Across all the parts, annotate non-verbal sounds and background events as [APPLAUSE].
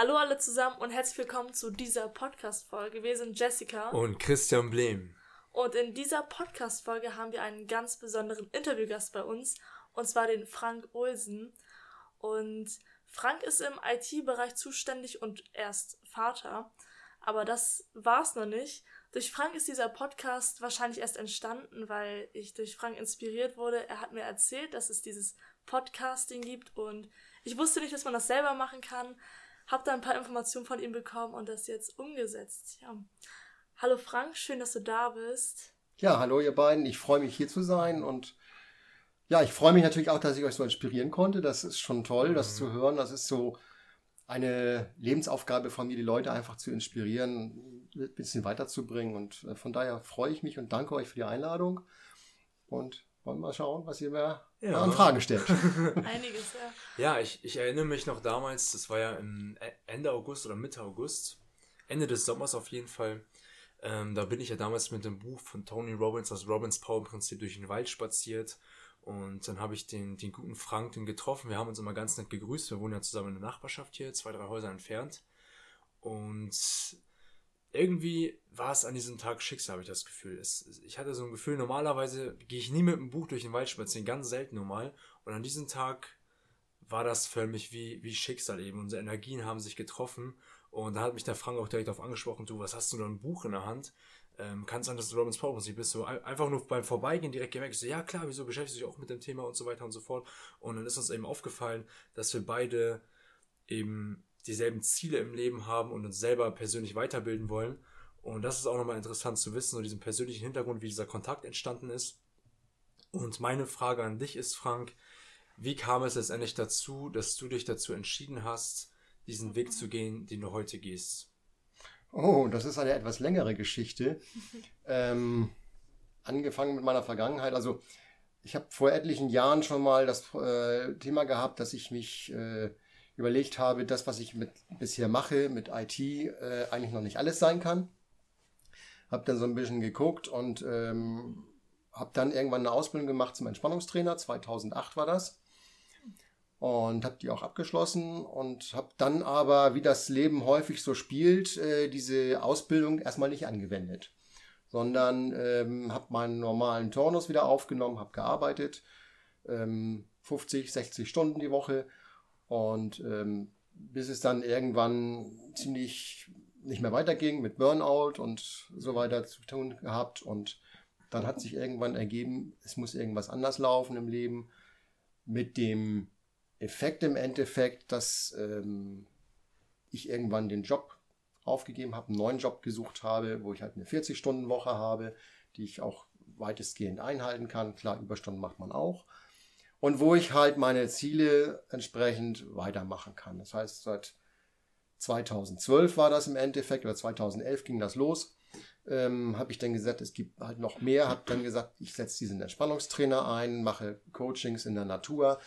Hallo alle zusammen und herzlich willkommen zu dieser Podcast-Folge. Wir sind Jessica und Christian Blehm. Und in dieser Podcast-Folge haben wir einen ganz besonderen Interviewgast bei uns, und zwar den Frank Olsen. Und Frank ist im IT-Bereich zuständig und er ist Vater. Aber das war's noch nicht. Durch Frank ist dieser Podcast wahrscheinlich erst entstanden, weil ich durch Frank inspiriert wurde. Er hat mir erzählt, dass es dieses Podcasting gibt und ich wusste nicht, dass man das selber machen kann. Hab da ein paar Informationen von ihm bekommen und das jetzt umgesetzt. Ja. Hallo Frank, schön, dass du da bist. Ja, hallo ihr beiden. Ich freue mich hier zu sein und ja, ich freue mich natürlich auch, dass ich euch so inspirieren konnte. Das ist schon toll, das zu hören. Das ist so eine Lebensaufgabe von mir, die Leute einfach zu inspirieren, ein bisschen weiterzubringen. Und äh, von daher freue ich mich und danke euch für die Einladung. Und wollen mal schauen, was ihr mir ja. an Fragen stellt. [LAUGHS] Einiges, ja. Ja, ich, ich erinnere mich noch damals, das war ja im e, Ende August oder Mitte August, Ende des Sommers auf jeden Fall. Ähm, da bin ich ja damals mit dem Buch von Tony Robbins, das Robbins Power im Prinzip durch den Wald spaziert und dann habe ich den, den guten Frank den getroffen. Wir haben uns immer ganz nett gegrüßt. Wir wohnen ja zusammen in der Nachbarschaft hier, zwei, drei Häuser entfernt. Und irgendwie war es an diesem Tag Schicksal, habe ich das Gefühl. Es, ich hatte so ein Gefühl, normalerweise gehe ich nie mit dem Buch durch den Wald spazieren, ganz selten normal. Und an diesem Tag war das für mich wie, wie Schicksal eben. Unsere Energien haben sich getroffen. Und da hat mich der Frank auch direkt auf angesprochen, du, was hast du da ein Buch in der Hand? ähm, kann sein, dass du Robbins Power Prinzip bist. So einfach nur beim Vorbeigehen direkt gemerkt, so, ja klar, wieso beschäftigst du dich auch mit dem Thema und so weiter und so fort. Und dann ist uns eben aufgefallen, dass wir beide eben dieselben Ziele im Leben haben und uns selber persönlich weiterbilden wollen. Und das ist auch nochmal interessant zu wissen, so diesen persönlichen Hintergrund, wie dieser Kontakt entstanden ist. Und meine Frage an dich ist, Frank, wie kam es letztendlich dazu, dass du dich dazu entschieden hast, diesen Weg zu gehen, den du heute gehst? Oh, das ist eine etwas längere Geschichte. [LAUGHS] ähm, angefangen mit meiner Vergangenheit. Also ich habe vor etlichen Jahren schon mal das äh, Thema gehabt, dass ich mich äh, überlegt habe, das, was ich mit, bisher mache mit IT, äh, eigentlich noch nicht alles sein kann. Habe dann so ein bisschen geguckt und ähm, habe dann irgendwann eine Ausbildung gemacht zum Entspannungstrainer. 2008 war das und habe die auch abgeschlossen und habe dann aber, wie das Leben häufig so spielt, äh, diese Ausbildung erstmal nicht angewendet, sondern ähm, habe meinen normalen Turnus wieder aufgenommen, habe gearbeitet, ähm, 50, 60 Stunden die Woche und ähm, bis es dann irgendwann ziemlich nicht mehr weiterging mit Burnout und so weiter zu tun gehabt und dann hat sich irgendwann ergeben, es muss irgendwas anders laufen im Leben mit dem Effekt im Endeffekt, dass ähm, ich irgendwann den Job aufgegeben habe, einen neuen Job gesucht habe, wo ich halt eine 40-Stunden-Woche habe, die ich auch weitestgehend einhalten kann. Klar, Überstunden macht man auch. Und wo ich halt meine Ziele entsprechend weitermachen kann. Das heißt, seit 2012 war das im Endeffekt, oder 2011 ging das los. Ähm, habe ich dann gesagt, es gibt halt noch mehr. Habe dann gesagt, ich setze diesen Entspannungstrainer ein, mache Coachings in der Natur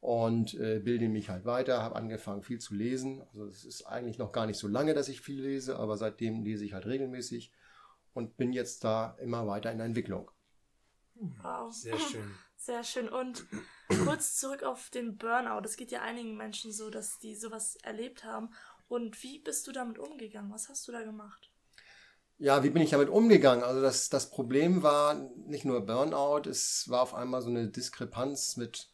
und äh, bilde mich halt weiter, habe angefangen viel zu lesen. Also es ist eigentlich noch gar nicht so lange, dass ich viel lese, aber seitdem lese ich halt regelmäßig und bin jetzt da immer weiter in der Entwicklung. Wow. Sehr schön. Sehr schön. Und kurz zurück auf den Burnout. Es geht ja einigen Menschen so, dass die sowas erlebt haben. Und wie bist du damit umgegangen? Was hast du da gemacht? Ja, wie bin ich damit umgegangen? Also das, das Problem war nicht nur Burnout, es war auf einmal so eine Diskrepanz mit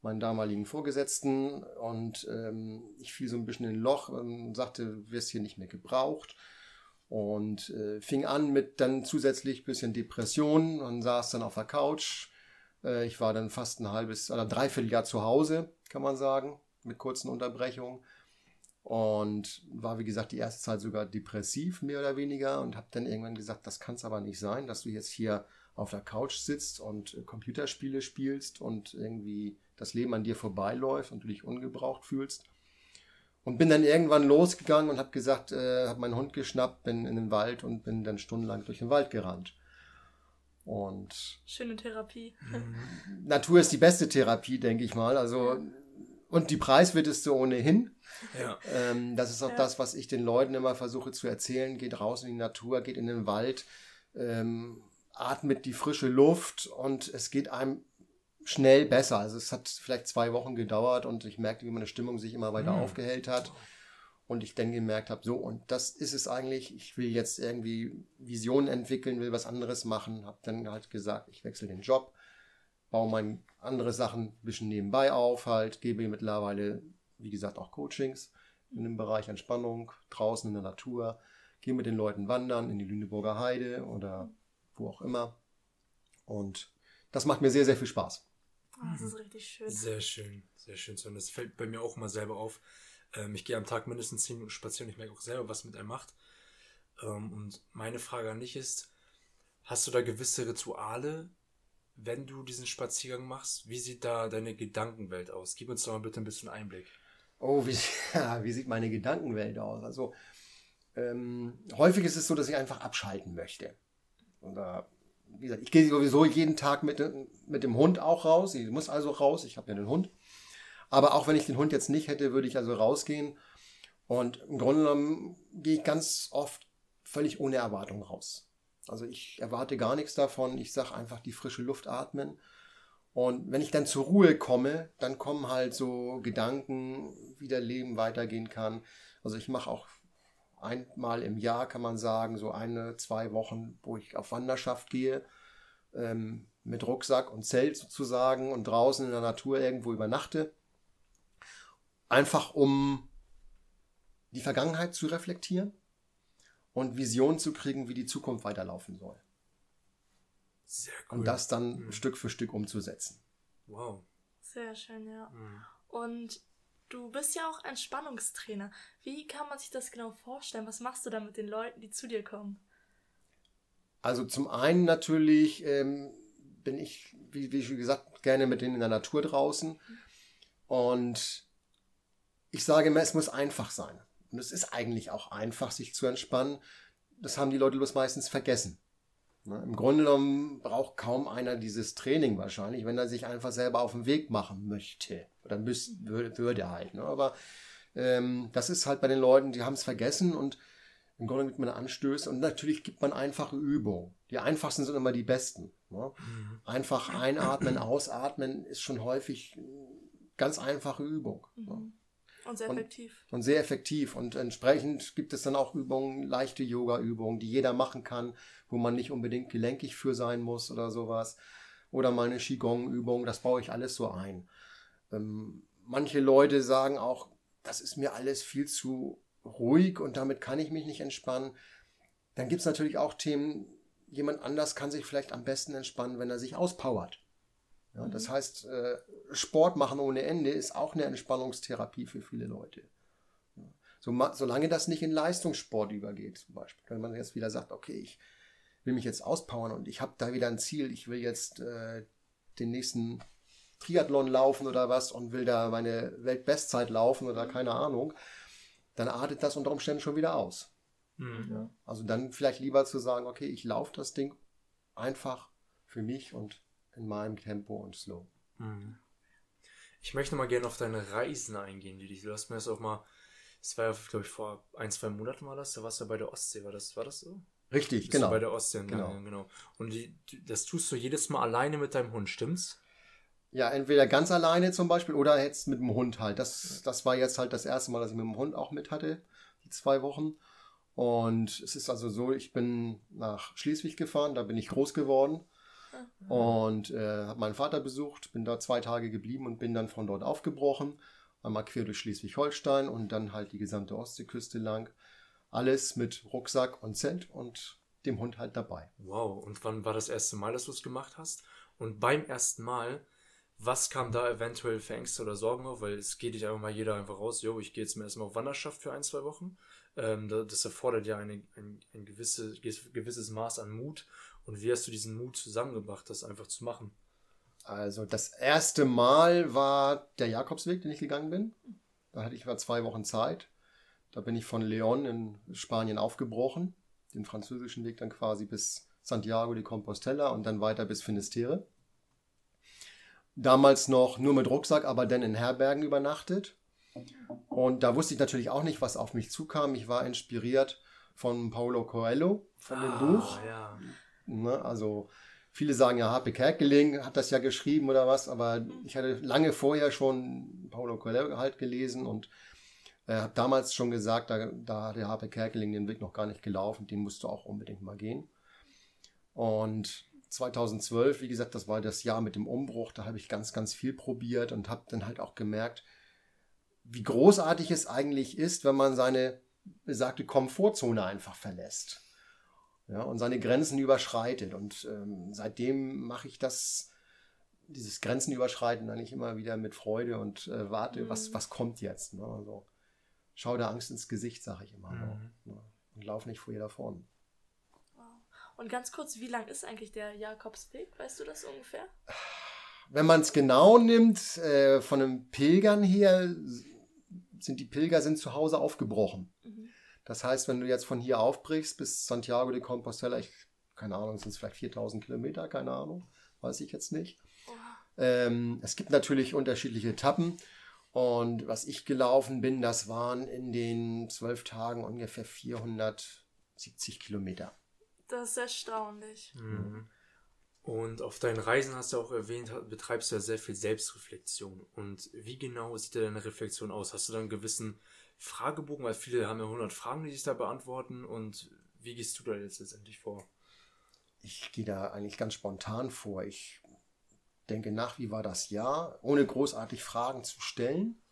meinen damaligen Vorgesetzten und ähm, ich fiel so ein bisschen in ein Loch und sagte, du wirst hier nicht mehr gebraucht und äh, fing an mit dann zusätzlich bisschen Depressionen und saß dann auf der Couch. Äh, ich war dann fast ein halbes oder dreiviertel Jahr zu Hause, kann man sagen, mit kurzen Unterbrechungen und war wie gesagt die erste Zeit sogar depressiv mehr oder weniger und habe dann irgendwann gesagt, das kann es aber nicht sein, dass du jetzt hier auf der Couch sitzt und äh, Computerspiele spielst und irgendwie das Leben an dir vorbeiläuft und du dich ungebraucht fühlst. Und bin dann irgendwann losgegangen und habe gesagt, äh, habe meinen Hund geschnappt, bin in den Wald und bin dann stundenlang durch den Wald gerannt. Und schöne Therapie. [LAUGHS] Natur ist die beste Therapie, denke ich mal. Also und die preiswerteste ohnehin. Ja. Ähm, das ist auch ja. das, was ich den Leuten immer versuche zu erzählen. Geht raus in die Natur, geht in den Wald, ähm, atmet die frische Luft und es geht einem schnell besser. Also es hat vielleicht zwei Wochen gedauert und ich merkte, wie meine Stimmung sich immer weiter mhm. aufgehellt hat. Und ich dann gemerkt habe, so, und das ist es eigentlich. Ich will jetzt irgendwie Visionen entwickeln, will was anderes machen. Habe dann halt gesagt, ich wechsle den Job, baue meine andere Sachen ein bisschen nebenbei auf, halt, gebe mittlerweile, wie gesagt, auch Coachings in dem Bereich Entspannung, draußen in der Natur, gehe mit den Leuten wandern in die Lüneburger Heide oder wo auch immer. Und das macht mir sehr, sehr viel Spaß. Oh, das ist richtig schön. Sehr schön, sehr schön. Und das fällt bei mir auch mal selber auf. Ähm, ich gehe am Tag mindestens 10 Minuten spazieren. Ich merke auch selber, was mit einem macht. Ähm, und meine Frage an dich ist, hast du da gewisse Rituale, wenn du diesen Spaziergang machst? Wie sieht da deine Gedankenwelt aus? Gib uns doch mal bitte ein bisschen Einblick. Oh, wie, [LAUGHS] wie sieht meine Gedankenwelt aus? Also ähm, häufig ist es so, dass ich einfach abschalten möchte. Oder wie gesagt, ich gehe sowieso jeden Tag mit, mit dem Hund auch raus. Ich muss also raus, ich habe ja den Hund. Aber auch wenn ich den Hund jetzt nicht hätte, würde ich also rausgehen. Und im Grunde genommen gehe ich ganz oft völlig ohne Erwartung raus. Also ich erwarte gar nichts davon. Ich sage einfach die frische Luft atmen. Und wenn ich dann zur Ruhe komme, dann kommen halt so Gedanken, wie der Leben weitergehen kann. Also ich mache auch einmal im Jahr, kann man sagen, so eine, zwei Wochen, wo ich auf Wanderschaft gehe, ähm, mit Rucksack und Zelt sozusagen und draußen in der Natur irgendwo übernachte. Einfach um die Vergangenheit zu reflektieren und Visionen zu kriegen, wie die Zukunft weiterlaufen soll. Sehr cool. Und das dann mhm. Stück für Stück umzusetzen. Wow. Sehr schön, ja. Mhm. Und Du bist ja auch Entspannungstrainer. Wie kann man sich das genau vorstellen? Was machst du da mit den Leuten, die zu dir kommen? Also zum einen natürlich ähm, bin ich, wie, wie schon gesagt, gerne mit denen in der Natur draußen. Und ich sage immer, es muss einfach sein. Und es ist eigentlich auch einfach, sich zu entspannen. Das haben die Leute bloß meistens vergessen. Ne? Im Grunde genommen braucht kaum einer dieses Training wahrscheinlich, wenn er sich einfach selber auf den Weg machen möchte. Oder müsste, würde, halt. Ne? Aber ähm, das ist halt bei den Leuten, die haben es vergessen und im Grunde gibt man Anstöße und natürlich gibt man einfache Übungen. Die einfachsten sind immer die besten. Ne? Mhm. Einfach einatmen, ausatmen ist schon häufig ganz einfache Übung. Ne? Und sehr effektiv. Und, und, sehr effektiv. Und entsprechend gibt es dann auch Übungen, leichte Yoga-Übungen, die jeder machen kann, wo man nicht unbedingt gelenkig für sein muss oder sowas. Oder mal eine Qigong-Übung, das baue ich alles so ein. Ähm, manche Leute sagen auch, das ist mir alles viel zu ruhig und damit kann ich mich nicht entspannen. Dann gibt es natürlich auch Themen, jemand anders kann sich vielleicht am besten entspannen, wenn er sich auspowert. Ja, das mhm. heißt, äh, Sport machen ohne Ende ist auch eine Entspannungstherapie für viele Leute. So, solange das nicht in Leistungssport übergeht, zum Beispiel, wenn man jetzt wieder sagt, okay, ich will mich jetzt auspowern und ich habe da wieder ein Ziel, ich will jetzt äh, den nächsten Triathlon laufen oder was und will da meine Weltbestzeit laufen oder keine Ahnung, dann artet das unter Umständen schon wieder aus. Mhm. Ja, also dann vielleicht lieber zu sagen, okay, ich laufe das Ding einfach für mich und in meinem Tempo und slow. Mhm. Ich möchte mal gerne auf deine Reisen eingehen, die du hast mir das auch mal, das war ja, glaube ich, vor ein, zwei Monaten war das, da warst du bei der Ostsee, war das, war das so? Richtig, genau. bei der Ostsee, genau. Ja, genau. Und die, das tust du jedes Mal alleine mit deinem Hund, stimmt's? Ja, entweder ganz alleine zum Beispiel oder jetzt mit dem Hund halt. Das, das war jetzt halt das erste Mal, dass ich mit dem Hund auch mit hatte, die zwei Wochen. Und es ist also so, ich bin nach Schleswig gefahren, da bin ich groß geworden. Und äh, habe meinen Vater besucht, bin da zwei Tage geblieben und bin dann von dort aufgebrochen. Einmal quer durch Schleswig-Holstein und dann halt die gesamte Ostseeküste lang. Alles mit Rucksack und Zelt und dem Hund halt dabei. Wow, und wann war das erste Mal, dass du es gemacht hast? Und beim ersten Mal, was kam da eventuell für Ängste oder Sorgen auf? Weil es geht nicht einfach mal jeder einfach raus, jo, ich gehe jetzt mal erstmal auf Wanderschaft für ein, zwei Wochen. Ähm, das erfordert ja eine, ein, ein gewisse, gewisses Maß an Mut und wie hast du diesen Mut zusammengebracht, das einfach zu machen? Also das erste Mal war der Jakobsweg, den ich gegangen bin. Da hatte ich mal zwei Wochen Zeit. Da bin ich von León in Spanien aufgebrochen, den französischen Weg dann quasi bis Santiago de Compostela und dann weiter bis Finisterre. Damals noch nur mit Rucksack, aber dann in Herbergen übernachtet. Und da wusste ich natürlich auch nicht, was auf mich zukam. Ich war inspiriert von Paulo Coelho, von dem ah, Buch. Ja. Ne? Also viele sagen ja, Harpe Kerkeling hat das ja geschrieben oder was, aber ich hatte lange vorher schon Paulo Coelho halt gelesen und Äh, habe damals schon gesagt, da, da hat der Harpe Kerkeling den Weg noch gar nicht gelaufen, den musst du auch unbedingt mal gehen. Und 2012, wie gesagt, das war das Jahr mit dem Umbruch, da habe ich ganz, ganz viel probiert und habe dann halt auch gemerkt, wie großartig es eigentlich ist, wenn man seine besagte Komfortzone einfach verlässt. Ja, und seine Grenzen überschreitet. Und ähm, seitdem mache ich das, dieses Grenzen überschreiten, eigentlich immer wieder mit Freude und äh, warte, mhm. was, was kommt jetzt. Ne? Also, schau der Angst ins Gesicht, sage ich immer. Mhm. Ne? Und lauf nicht vor ihr davon. Und ganz kurz, wie lang ist eigentlich der Jakobsweg? Weißt du das ungefähr? Wenn man es genau nimmt, äh, von einem Pilgern her, sind die Pilger sind zu Hause aufgebrochen. Mhm. Das heißt, wenn du jetzt von hier aufbrichst bis Santiago de Compostela, ich, keine Ahnung, sind es vielleicht 4000 Kilometer, keine Ahnung, weiß ich jetzt nicht. Ähm, es gibt natürlich unterschiedliche Etappen. Und was ich gelaufen bin, das waren in den zwölf Tagen ungefähr 470 Kilometer. Das ist erstaunlich. Mhm. Und auf deinen Reisen hast du auch erwähnt, betreibst du ja sehr viel Selbstreflexion. Und wie genau sieht deine Reflexion aus? Hast du da einen gewissen Fragebogen? Weil viele haben ja 100 Fragen, die sich da beantworten. Und wie gehst du da jetzt letztendlich vor? Ich gehe da eigentlich ganz spontan vor. Ich denke nach, wie war das Jahr, ohne großartig Fragen zu stellen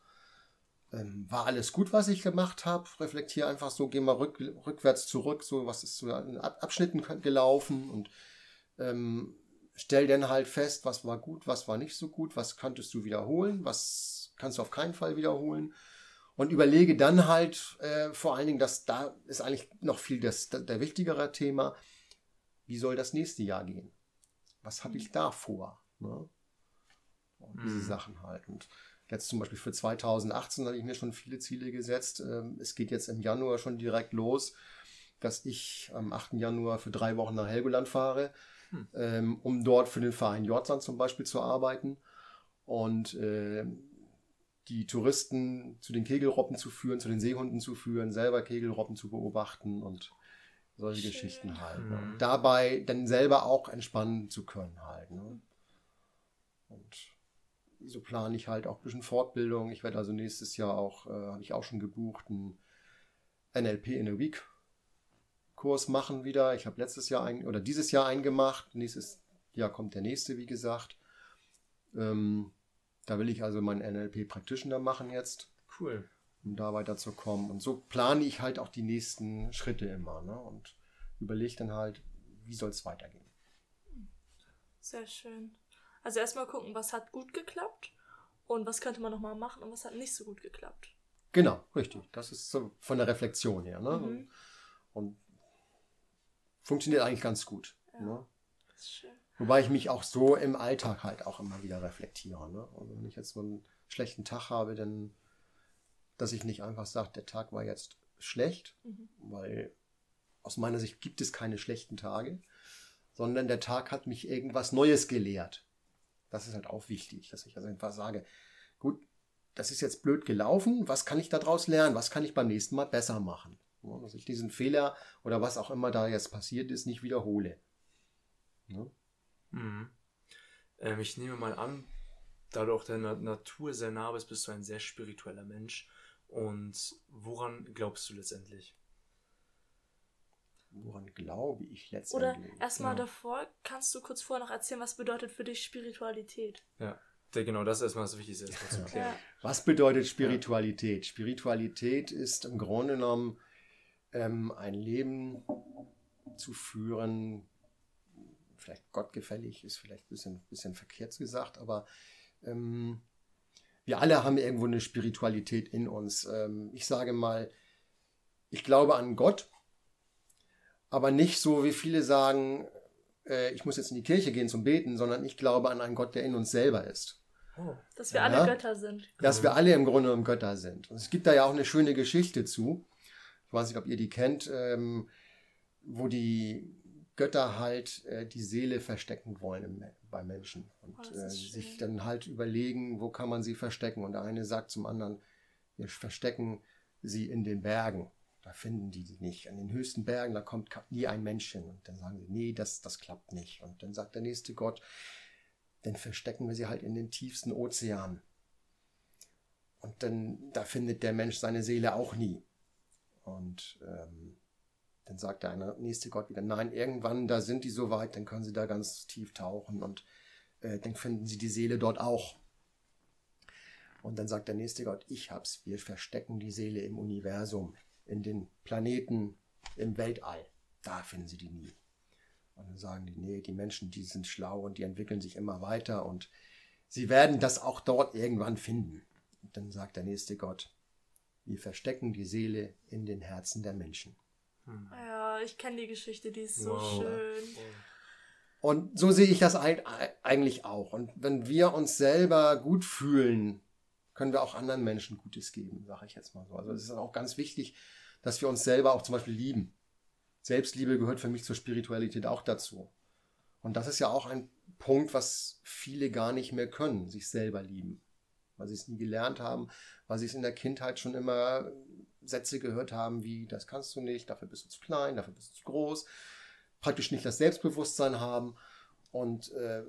ähm, war alles gut, was ich gemacht habe? Reflektiere einfach so, gehe mal rück, rückwärts zurück, so was ist so in Abschnitten gelaufen und ähm, stell dann halt fest, was war gut, was war nicht so gut, was könntest du wiederholen, was kannst du auf keinen Fall wiederholen und überlege dann halt äh, vor allen Dingen, dass da ist eigentlich noch viel das, der wichtigere Thema, wie soll das nächste Jahr gehen? Was habe ich da vor? Ne? Und diese mhm. Sachen halt. Und Jetzt zum Beispiel für 2018 hatte ich mir schon viele Ziele gesetzt. Ähm, es geht jetzt im Januar schon direkt los, dass ich am 8. Januar für drei Wochen nach Helgoland fahre, hm. Ähm, um dort für den Verein Jordsand zum Beispiel zu arbeiten und äh, die Touristen zu den Kegelroppen zu führen, zu den Seehunden zu führen, selber Kegelroppen zu beobachten und solche Schön. Geschichten halt. Ne? Mhm. Dabei dann selber auch entspannen zu können halt. Ne? Und so plane ich halt auch ein bisschen Fortbildung. Ich werde also nächstes Jahr auch, äh, habe ich auch schon gebucht, einen NLP in a Week Kurs machen wieder. Ich habe letztes Jahr ein, oder dieses Jahr einen gemacht. Nächstes Jahr kommt der nächste, wie gesagt. Ähm, da will ich also meinen NLP Practitioner machen jetzt. Cool. Um da weiterzukommen. Und so plane ich halt auch die nächsten Schritte immer. Ne? Und überlege dann halt, wie soll es weitergehen. Sehr schön. Also erstmal gucken, was hat gut geklappt und was könnte man nochmal machen und was hat nicht so gut geklappt. Genau, richtig. Das ist so von der Reflexion her. Ne? Mhm. Und funktioniert eigentlich ganz gut. Ja, ne? Das ist schön. Wobei ich mich auch so im Alltag halt auch immer wieder reflektiere. Ne? Also wenn ich jetzt so einen schlechten Tag habe, dann, dass ich nicht einfach sage, der Tag war jetzt schlecht, mhm. weil aus meiner Sicht gibt es keine schlechten Tage, sondern der Tag hat mich irgendwas Neues gelehrt. Das ist halt auch wichtig, dass ich also einfach sage, gut, das ist jetzt blöd gelaufen, was kann ich daraus lernen? Was kann ich beim nächsten Mal besser machen? dass ich diesen Fehler oder was auch immer da jetzt passiert ist, nicht wiederhole. Ja? Mhm. Ähm, ich nehme mal an, da du auch deiner Natur sehr nah bist, bist du ein sehr spiritueller Mensch. Und woran glaubst du letztendlich? woran glaube ich letztendlich? Oder erstmal ja. davor, kannst du kurz vorher noch erzählen, was bedeutet für dich Spiritualität? Ja, genau, das ist erstmal das Wichtigste, erstmal zu klären. Was bedeutet Spiritualität? Ja. Spiritualität ist im Grunde genommen ähm, ein Leben zu führen, vielleicht gottgefällig, ist vielleicht ein bisschen, bisschen verkehrt gesagt, aber ähm, wir alle haben irgendwo eine Spiritualität in uns. Ähm, ich sage mal, ich glaube an Gott, aber nicht so, wie viele sagen, äh, ich muss jetzt in die Kirche gehen zum Beten, sondern ich glaube an einen Gott, der in uns selber ist. Oh. Dass wir ja? alle Götter sind. Dass wir alle im Grunde genommen Götter sind. Und es gibt da ja auch eine schöne Geschichte zu. Ich weiß nicht, ob ihr die kennt, ähm, wo die Götter halt äh, die Seele verstecken wollen im, bei Menschen und oh, äh, sich dann halt überlegen, wo kann man sie verstecken. Und der eine sagt zum anderen, wir verstecken sie in den Bergen. Da finden die die nicht. An den höchsten Bergen, da kommt nie ein Mensch hin. Und dann sagen sie, nee, das, das klappt nicht. Und dann sagt der nächste Gott, dann verstecken wir sie halt in den tiefsten Ozeanen. und dann, da findet der Mensch seine Seele auch nie. Und ähm, dann sagt der nächste Gott wieder, nein, irgendwann, da sind die so weit, dann können sie da ganz tief tauchen und äh, dann finden sie die Seele dort auch. Und dann sagt der nächste Gott, ich hab's, wir verstecken die Seele im Universum, in den Planeten, im Weltall. Da finden sie die nie. Und dann sagen die, nee, die Menschen, die sind schlau und die entwickeln sich immer weiter und sie werden das auch dort irgendwann finden. Und dann sagt der nächste Gott, wir verstecken die Seele in den Herzen der Menschen. Hm. Ja, ich kenne die Geschichte, die ist so wow. schön. Und so sehe ich das eigentlich auch. Und wenn wir uns selber gut fühlen, können wir auch anderen Menschen Gutes geben, sage ich jetzt mal so. Also es ist auch ganz wichtig, dass wir uns selber auch zum Beispiel lieben. Selbstliebe gehört für mich zur Spiritualität auch dazu. Und das ist ja auch ein Punkt, was viele gar nicht mehr können, sich selber lieben. Weil sie es nie gelernt haben, weil sie es in der Kindheit schon immer Sätze gehört haben wie, das kannst du nicht, dafür bist du zu klein, dafür bist du zu groß, praktisch nicht das Selbstbewusstsein haben und äh,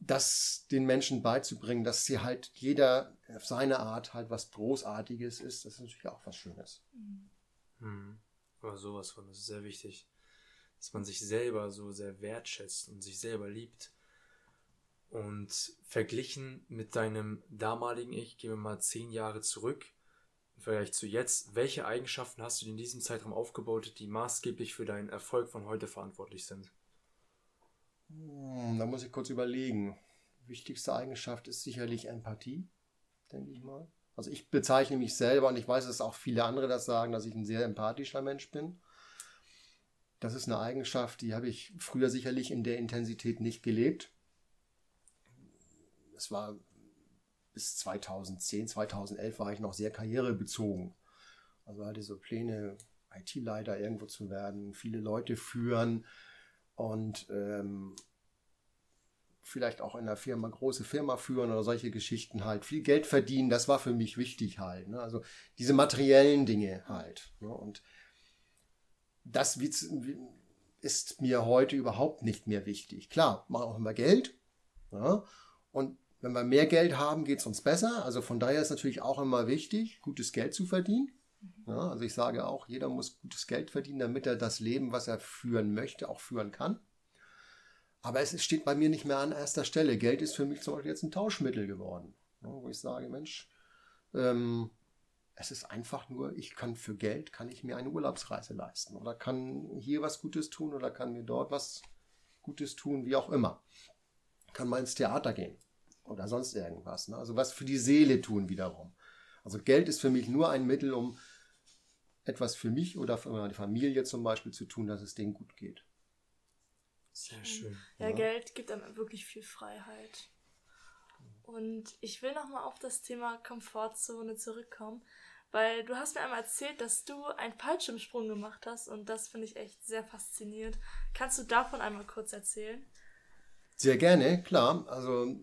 das den Menschen beizubringen, dass sie halt jeder auf seine Art halt was Großartiges ist, das ist natürlich auch was Schönes. Mhm. Aber sowas von, das ist sehr wichtig, dass man sich selber so sehr wertschätzt und sich selber liebt. Und verglichen mit deinem damaligen Ich, gehen wir mal zehn Jahre zurück, im Vergleich zu jetzt, welche Eigenschaften hast du in diesem Zeitraum aufgebaut, die maßgeblich für deinen Erfolg von heute verantwortlich sind? Hm, da muss ich kurz überlegen. Wichtigste Eigenschaft ist sicherlich Empathie, denke ich mal. Also ich bezeichne mich selber und ich weiß, dass auch viele andere das sagen, dass ich ein sehr empathischer Mensch bin. Das ist eine Eigenschaft, die habe ich früher sicherlich in der Intensität nicht gelebt. Es war bis 2010, 2011 war ich noch sehr karrierebezogen. Also hatte so Pläne, IT-Leiter irgendwo zu werden, viele Leute führen und ähm, vielleicht auch in der Firma, große Firma führen oder solche Geschichten halt, viel Geld verdienen, das war für mich wichtig halt. Ne? Also diese materiellen Dinge halt. Ne? Und das ist mir heute überhaupt nicht mehr wichtig. Klar, machen auch immer Geld. Ja? Und wenn wir mehr Geld haben, geht es uns besser. Also von daher ist natürlich auch immer wichtig, gutes Geld zu verdienen. Ja, also ich sage auch, jeder muss gutes Geld verdienen, damit er das Leben, was er führen möchte, auch führen kann. Aber es steht bei mir nicht mehr an erster Stelle. Geld ist für mich zum Beispiel jetzt ein Tauschmittel geworden. Wo ich sage, Mensch, ähm, es ist einfach nur, ich kann für Geld, kann ich mir eine Urlaubsreise leisten oder kann hier was Gutes tun oder kann mir dort was Gutes tun, wie auch immer. Kann mal ins Theater gehen oder sonst irgendwas. Ne? Also was für die Seele tun wiederum. Also Geld ist für mich nur ein Mittel, um etwas für mich oder für meine Familie zum Beispiel zu tun, dass es denen gut geht. Sehr schön. Ja, ja, Geld gibt einem wirklich viel Freiheit. Und ich will nochmal auf das Thema Komfortzone zurückkommen, weil du hast mir einmal erzählt, dass du einen Fallschirmsprung gemacht hast und das finde ich echt sehr faszinierend. Kannst du davon einmal kurz erzählen? Sehr gerne, klar. Also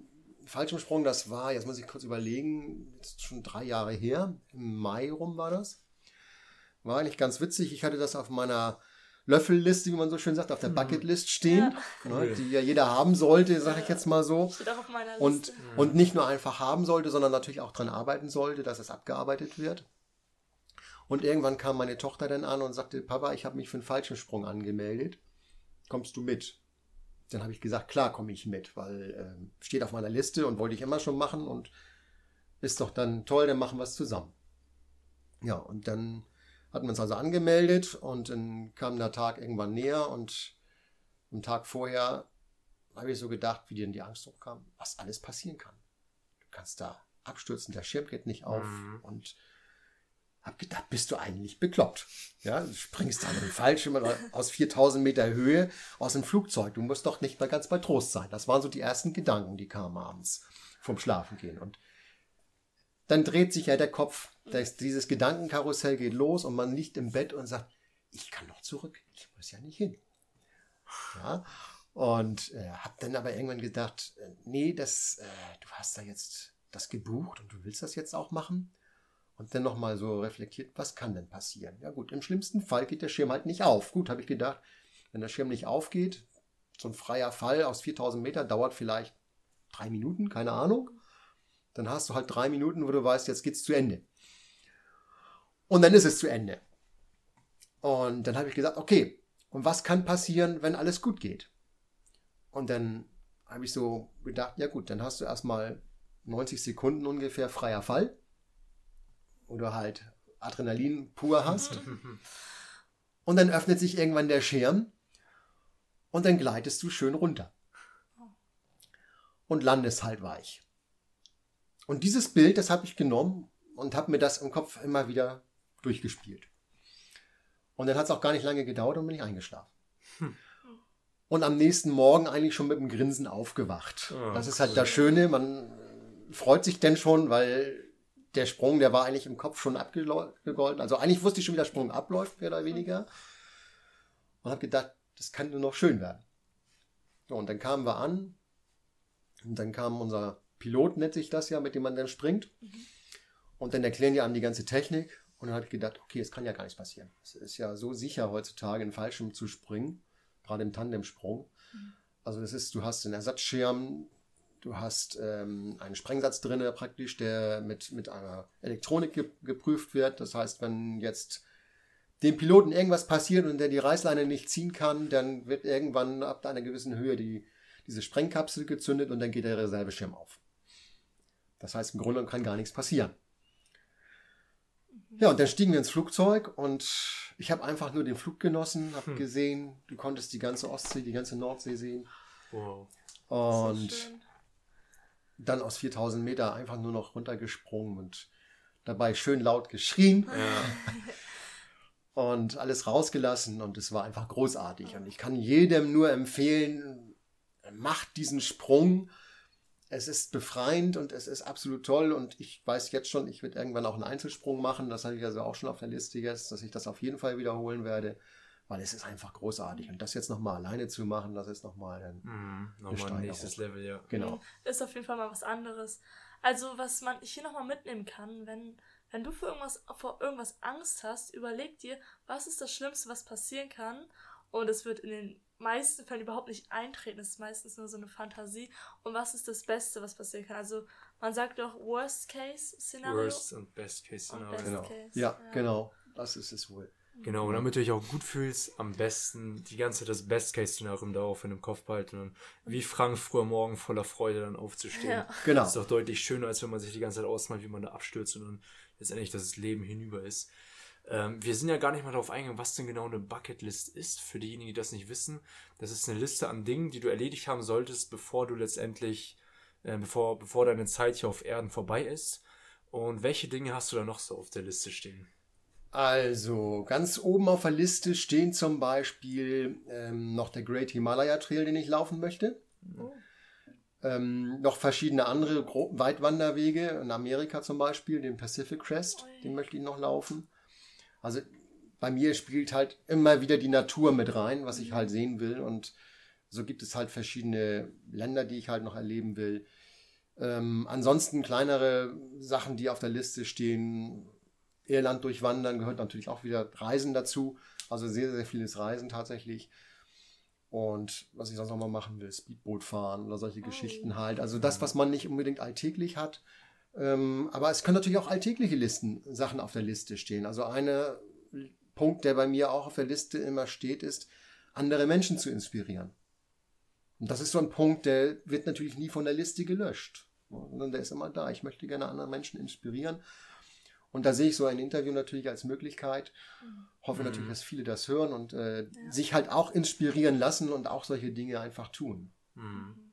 Fallschirmsprung, das war, jetzt muss ich kurz überlegen, jetzt schon drei Jahre her, im Mai rum war das. War eigentlich ganz witzig. Ich hatte das auf meiner Löffelliste, wie man so schön sagt, auf der mhm. Bucketlist stehen, ja. ne, die ja jeder haben sollte, sage ich jetzt mal so. Steht auch auf meiner Liste. Und, mhm. und nicht nur einfach haben sollte, sondern natürlich auch dran arbeiten sollte, dass es abgearbeitet wird. Und irgendwann kam meine Tochter dann an und sagte, Papa, ich habe mich für einen Fallschirmsprung angemeldet. Kommst du mit? Dann habe ich gesagt, klar komme ich mit, weil äh, steht auf meiner Liste und wollte ich immer schon machen und ist doch dann toll, dann machen wir es zusammen. Ja, und dann hatten wir uns also angemeldet und dann kam der Tag irgendwann näher und am Tag vorher habe ich so gedacht, wie dir denn die Angst hochkam, was alles passieren kann. Du kannst da abstürzen, der Schirm geht nicht auf mhm. und habe gedacht, bist du eigentlich bekloppt. Ja, du springst da mit dem Fallschirm aus 4000 Meter Höhe aus dem Flugzeug. Du musst doch nicht mal ganz bei Trost sein. Das waren so die ersten Gedanken, die kamen abends vom Schlafengehen. Und dann dreht sich ja der Kopf. Das, dieses Gedankenkarussell geht los und man liegt im Bett und sagt, ich kann noch zurück, ich muss ja nicht hin. Ja, und äh, habe dann aber irgendwann gedacht, äh, nee, das, äh, du hast da jetzt das gebucht und du willst das jetzt auch machen. Und dann nochmal so reflektiert, was kann denn passieren? Ja gut, im schlimmsten Fall geht der Schirm halt nicht auf. Gut, habe ich gedacht, wenn der Schirm nicht aufgeht, so ein freier Fall aus 4000 Meter dauert vielleicht drei Minuten, keine Ahnung. Dann hast du halt drei Minuten, wo du weißt, jetzt geht's zu Ende. Und dann ist es zu Ende. Und dann habe ich gesagt, okay, und was kann passieren, wenn alles gut geht? Und dann habe ich so gedacht, ja gut, dann hast du erstmal 90 Sekunden ungefähr freier Fall. Oder halt Adrenalin pur hast. [LAUGHS] Und dann öffnet sich irgendwann der Schirm und dann gleitest du schön runter. Und landest halt weich. Und dieses Bild, das habe ich genommen und habe mir das im Kopf immer wieder durchgespielt. Und dann hat es auch gar nicht lange gedauert und bin ich eingeschlafen. Hm. Und am nächsten Morgen eigentlich schon mit einem Grinsen aufgewacht. Oh, das ist halt das Schöne, man freut sich denn schon, weil der Sprung, der war eigentlich im Kopf schon abgegolten. Also eigentlich wusste ich schon, wie der Sprung abläuft, mehr oder weniger. Und habe gedacht, das kann nur noch schön werden. So, und dann kamen wir an. Und dann kam unser Pilot, nennt sich das ja, mit dem man dann springt. Mhm. Und dann erklären die einem die ganze Technik. Und dann habe ich gedacht, okay, es kann ja gar nichts passieren. Es ist ja so sicher heutzutage, in Fallschirm zu springen, gerade im Tandemsprung. Mhm. Also das ist, du hast einen Ersatzschirm, Du hast ähm, einen Sprengsatz drin praktisch, der mit, mit einer Elektronik ge geprüft wird. Das heißt, wenn jetzt dem Piloten irgendwas passiert und der die Reißleine nicht ziehen kann, dann wird irgendwann ab einer gewissen Höhe die, diese Sprengkapsel gezündet und dann geht der Reserveschirm auf. Das heißt, im Grunde kann gar nichts passieren. Ja, und dann stiegen wir ins Flugzeug und ich habe einfach nur den Flug genossen, habe hm. gesehen, du konntest die ganze Ostsee, die ganze Nordsee sehen. Wow. Und dann aus 4000 Meter einfach nur noch runtergesprungen und dabei schön laut geschrien. Ja. [LAUGHS] und alles rausgelassen und es war einfach großartig. Und ich kann jedem nur empfehlen, macht diesen Sprung. Es ist befreiend und es ist absolut toll und ich weiß jetzt schon, ich werde irgendwann auch einen Einzelsprung machen. Das hatte ich also auch schon auf der Liste jetzt, dass ich das auf jeden Fall wiederholen werde weil es ist einfach großartig. Und das jetzt nochmal alleine zu machen, das ist nochmal ein, mhm, nochmal ein nächstes Level, ja. Genau. Ist auf jeden Fall mal was anderes. Also, was man hier nochmal mitnehmen kann, wenn, wenn du für irgendwas, vor irgendwas Angst hast, überleg dir, was ist das Schlimmste, was passieren kann. Und es wird in den meisten Fällen überhaupt nicht eintreten. Es ist meistens nur so eine Fantasie. Und was ist das Beste, was passieren kann? Also, man sagt doch Worst Case Szenario. Worst und Best Case Szenario. Genau. Case, ja, ja, genau. Das ist es wohl. Genau, und damit du dich auch gut fühlst, am besten die ganze Zeit das Best-Case-Szenario Dauer in dem Kopf behalten und wie Frank früher morgen voller Freude dann aufzustehen. Ja. Genau. Das ist doch deutlich schöner, als wenn man sich die ganze Zeit ausmalt, wie man da abstürzt und dann letztendlich das Leben hinüber ist. Ähm, wir sind ja gar nicht mal darauf eingegangen, was denn genau eine Bucketlist ist, für diejenigen, die das nicht wissen. Das ist eine Liste an Dingen, die du erledigt haben solltest, bevor du letztendlich, äh, bevor, bevor deine Zeit hier auf Erden vorbei ist. Und welche Dinge hast du da noch so auf der Liste stehen? Also, ganz oben auf der Liste stehen zum Beispiel ähm, noch der Great Himalaya Trail, den ich laufen möchte. Oh. Ähm, noch verschiedene andere Weitwanderwege, in Amerika zum Beispiel, den Pacific Crest, oh. den möchte ich noch laufen. Also, bei mir spielt halt immer wieder die Natur mit rein, was ich halt sehen will. Und so gibt es halt verschiedene Länder, die ich halt noch erleben will. Ähm, ansonsten kleinere Sachen, die auf der Liste stehen, Irland durchwandern, gehört natürlich auch wieder Reisen dazu. Also sehr, sehr vieles Reisen tatsächlich. Und was ich sonst noch mal machen will, Speedboot fahren oder solche oh. Geschichten halt. Also das, was man nicht unbedingt alltäglich hat. Ähm, aber es können natürlich auch alltägliche Listen, Sachen auf der Liste stehen. Also ein Punkt, der bei mir auch auf der Liste immer steht, ist, andere Menschen zu inspirieren. Und das ist so ein Punkt, der wird natürlich nie von der Liste gelöscht. Sondern der ist immer da. Ich möchte gerne andere Menschen inspirieren. Und da sehe ich so ein Interview natürlich als Möglichkeit. Hoffe mhm. natürlich, dass viele das hören und äh, ja. sich halt auch inspirieren lassen und auch solche Dinge einfach tun. Mhm.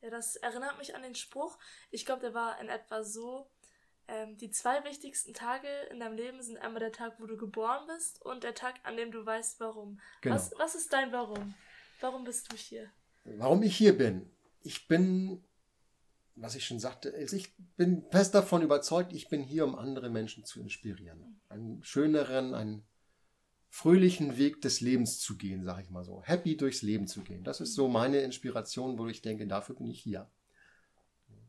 Ja, das erinnert mich an den Spruch. Ich glaube, der war in etwa so. Ähm, die zwei wichtigsten Tage in deinem Leben sind einmal der Tag, wo du geboren bist und der Tag, an dem du weißt, warum. Genau. Was, was ist dein Warum? Warum bist du hier? Warum ich hier bin? Ich bin was ich schon sagte, also ich bin fest davon überzeugt, ich bin hier, um andere Menschen zu inspirieren. Einen schöneren, einen fröhlichen Weg des Lebens zu gehen, sage ich mal so. Happy durchs Leben zu gehen. Das ist so meine Inspiration, wo ich denke, dafür bin ich hier.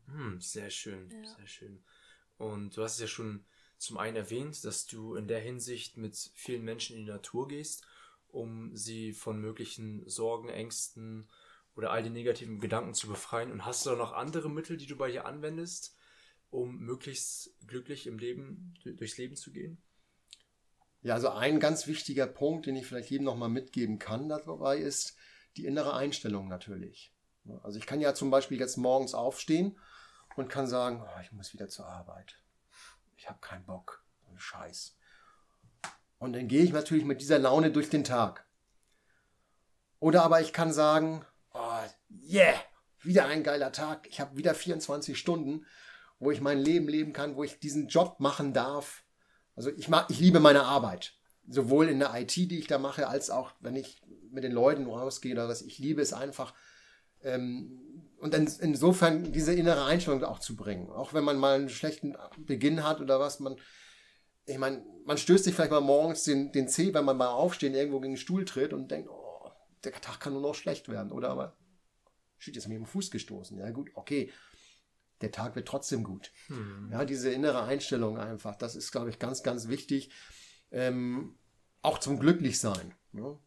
Hm, sehr schön, ja. sehr schön. Und du hast es ja schon zum einen erwähnt, dass du in der Hinsicht mit vielen Menschen in die Natur gehst, um sie von möglichen Sorgen, Ängsten oder all die negativen Gedanken zu befreien. Und hast du da noch andere Mittel, die du bei dir anwendest, um möglichst glücklich im Leben, durchs Leben zu gehen? Ja, also ein ganz wichtiger Punkt, den ich vielleicht jedem nochmal mitgeben kann dabei ist die innere Einstellung natürlich. Also ich kann ja zum Beispiel jetzt morgens aufstehen und kann sagen, oh, ich muss wieder zur Arbeit. Ich habe keinen Bock. Scheiß. Und dann gehe ich natürlich mit dieser Laune durch den Tag. Oder aber ich kann sagen, yeah, wieder ein geiler Tag. Ich habe wieder 24 Stunden, wo ich mein Leben leben kann, wo ich diesen Job machen darf. Also ich mag, ich liebe meine Arbeit. Sowohl in der IT, die ich da mache, als auch wenn ich mit den Leuten rausgehe oder was. Ich liebe es einfach, ähm, und in, insofern diese innere Einstellung auch zu bringen. Auch wenn man mal einen schlechten Beginn hat oder was, man, ich meine, man stößt sich vielleicht mal morgens den, den Zeh, wenn man mal aufstehen, irgendwo gegen den Stuhl tritt und denkt, oh, der Tag kann nur noch schlecht werden. Oder aber, shit, jetzt habe ich mit dem Fuß gestoßen. Ja, gut, okay. Der Tag wird trotzdem gut. Hm. Ja, diese innere Einstellung einfach, das ist, glaube ich, ganz, ganz wichtig. Ähm, auch zum Glücklichsein. Ne?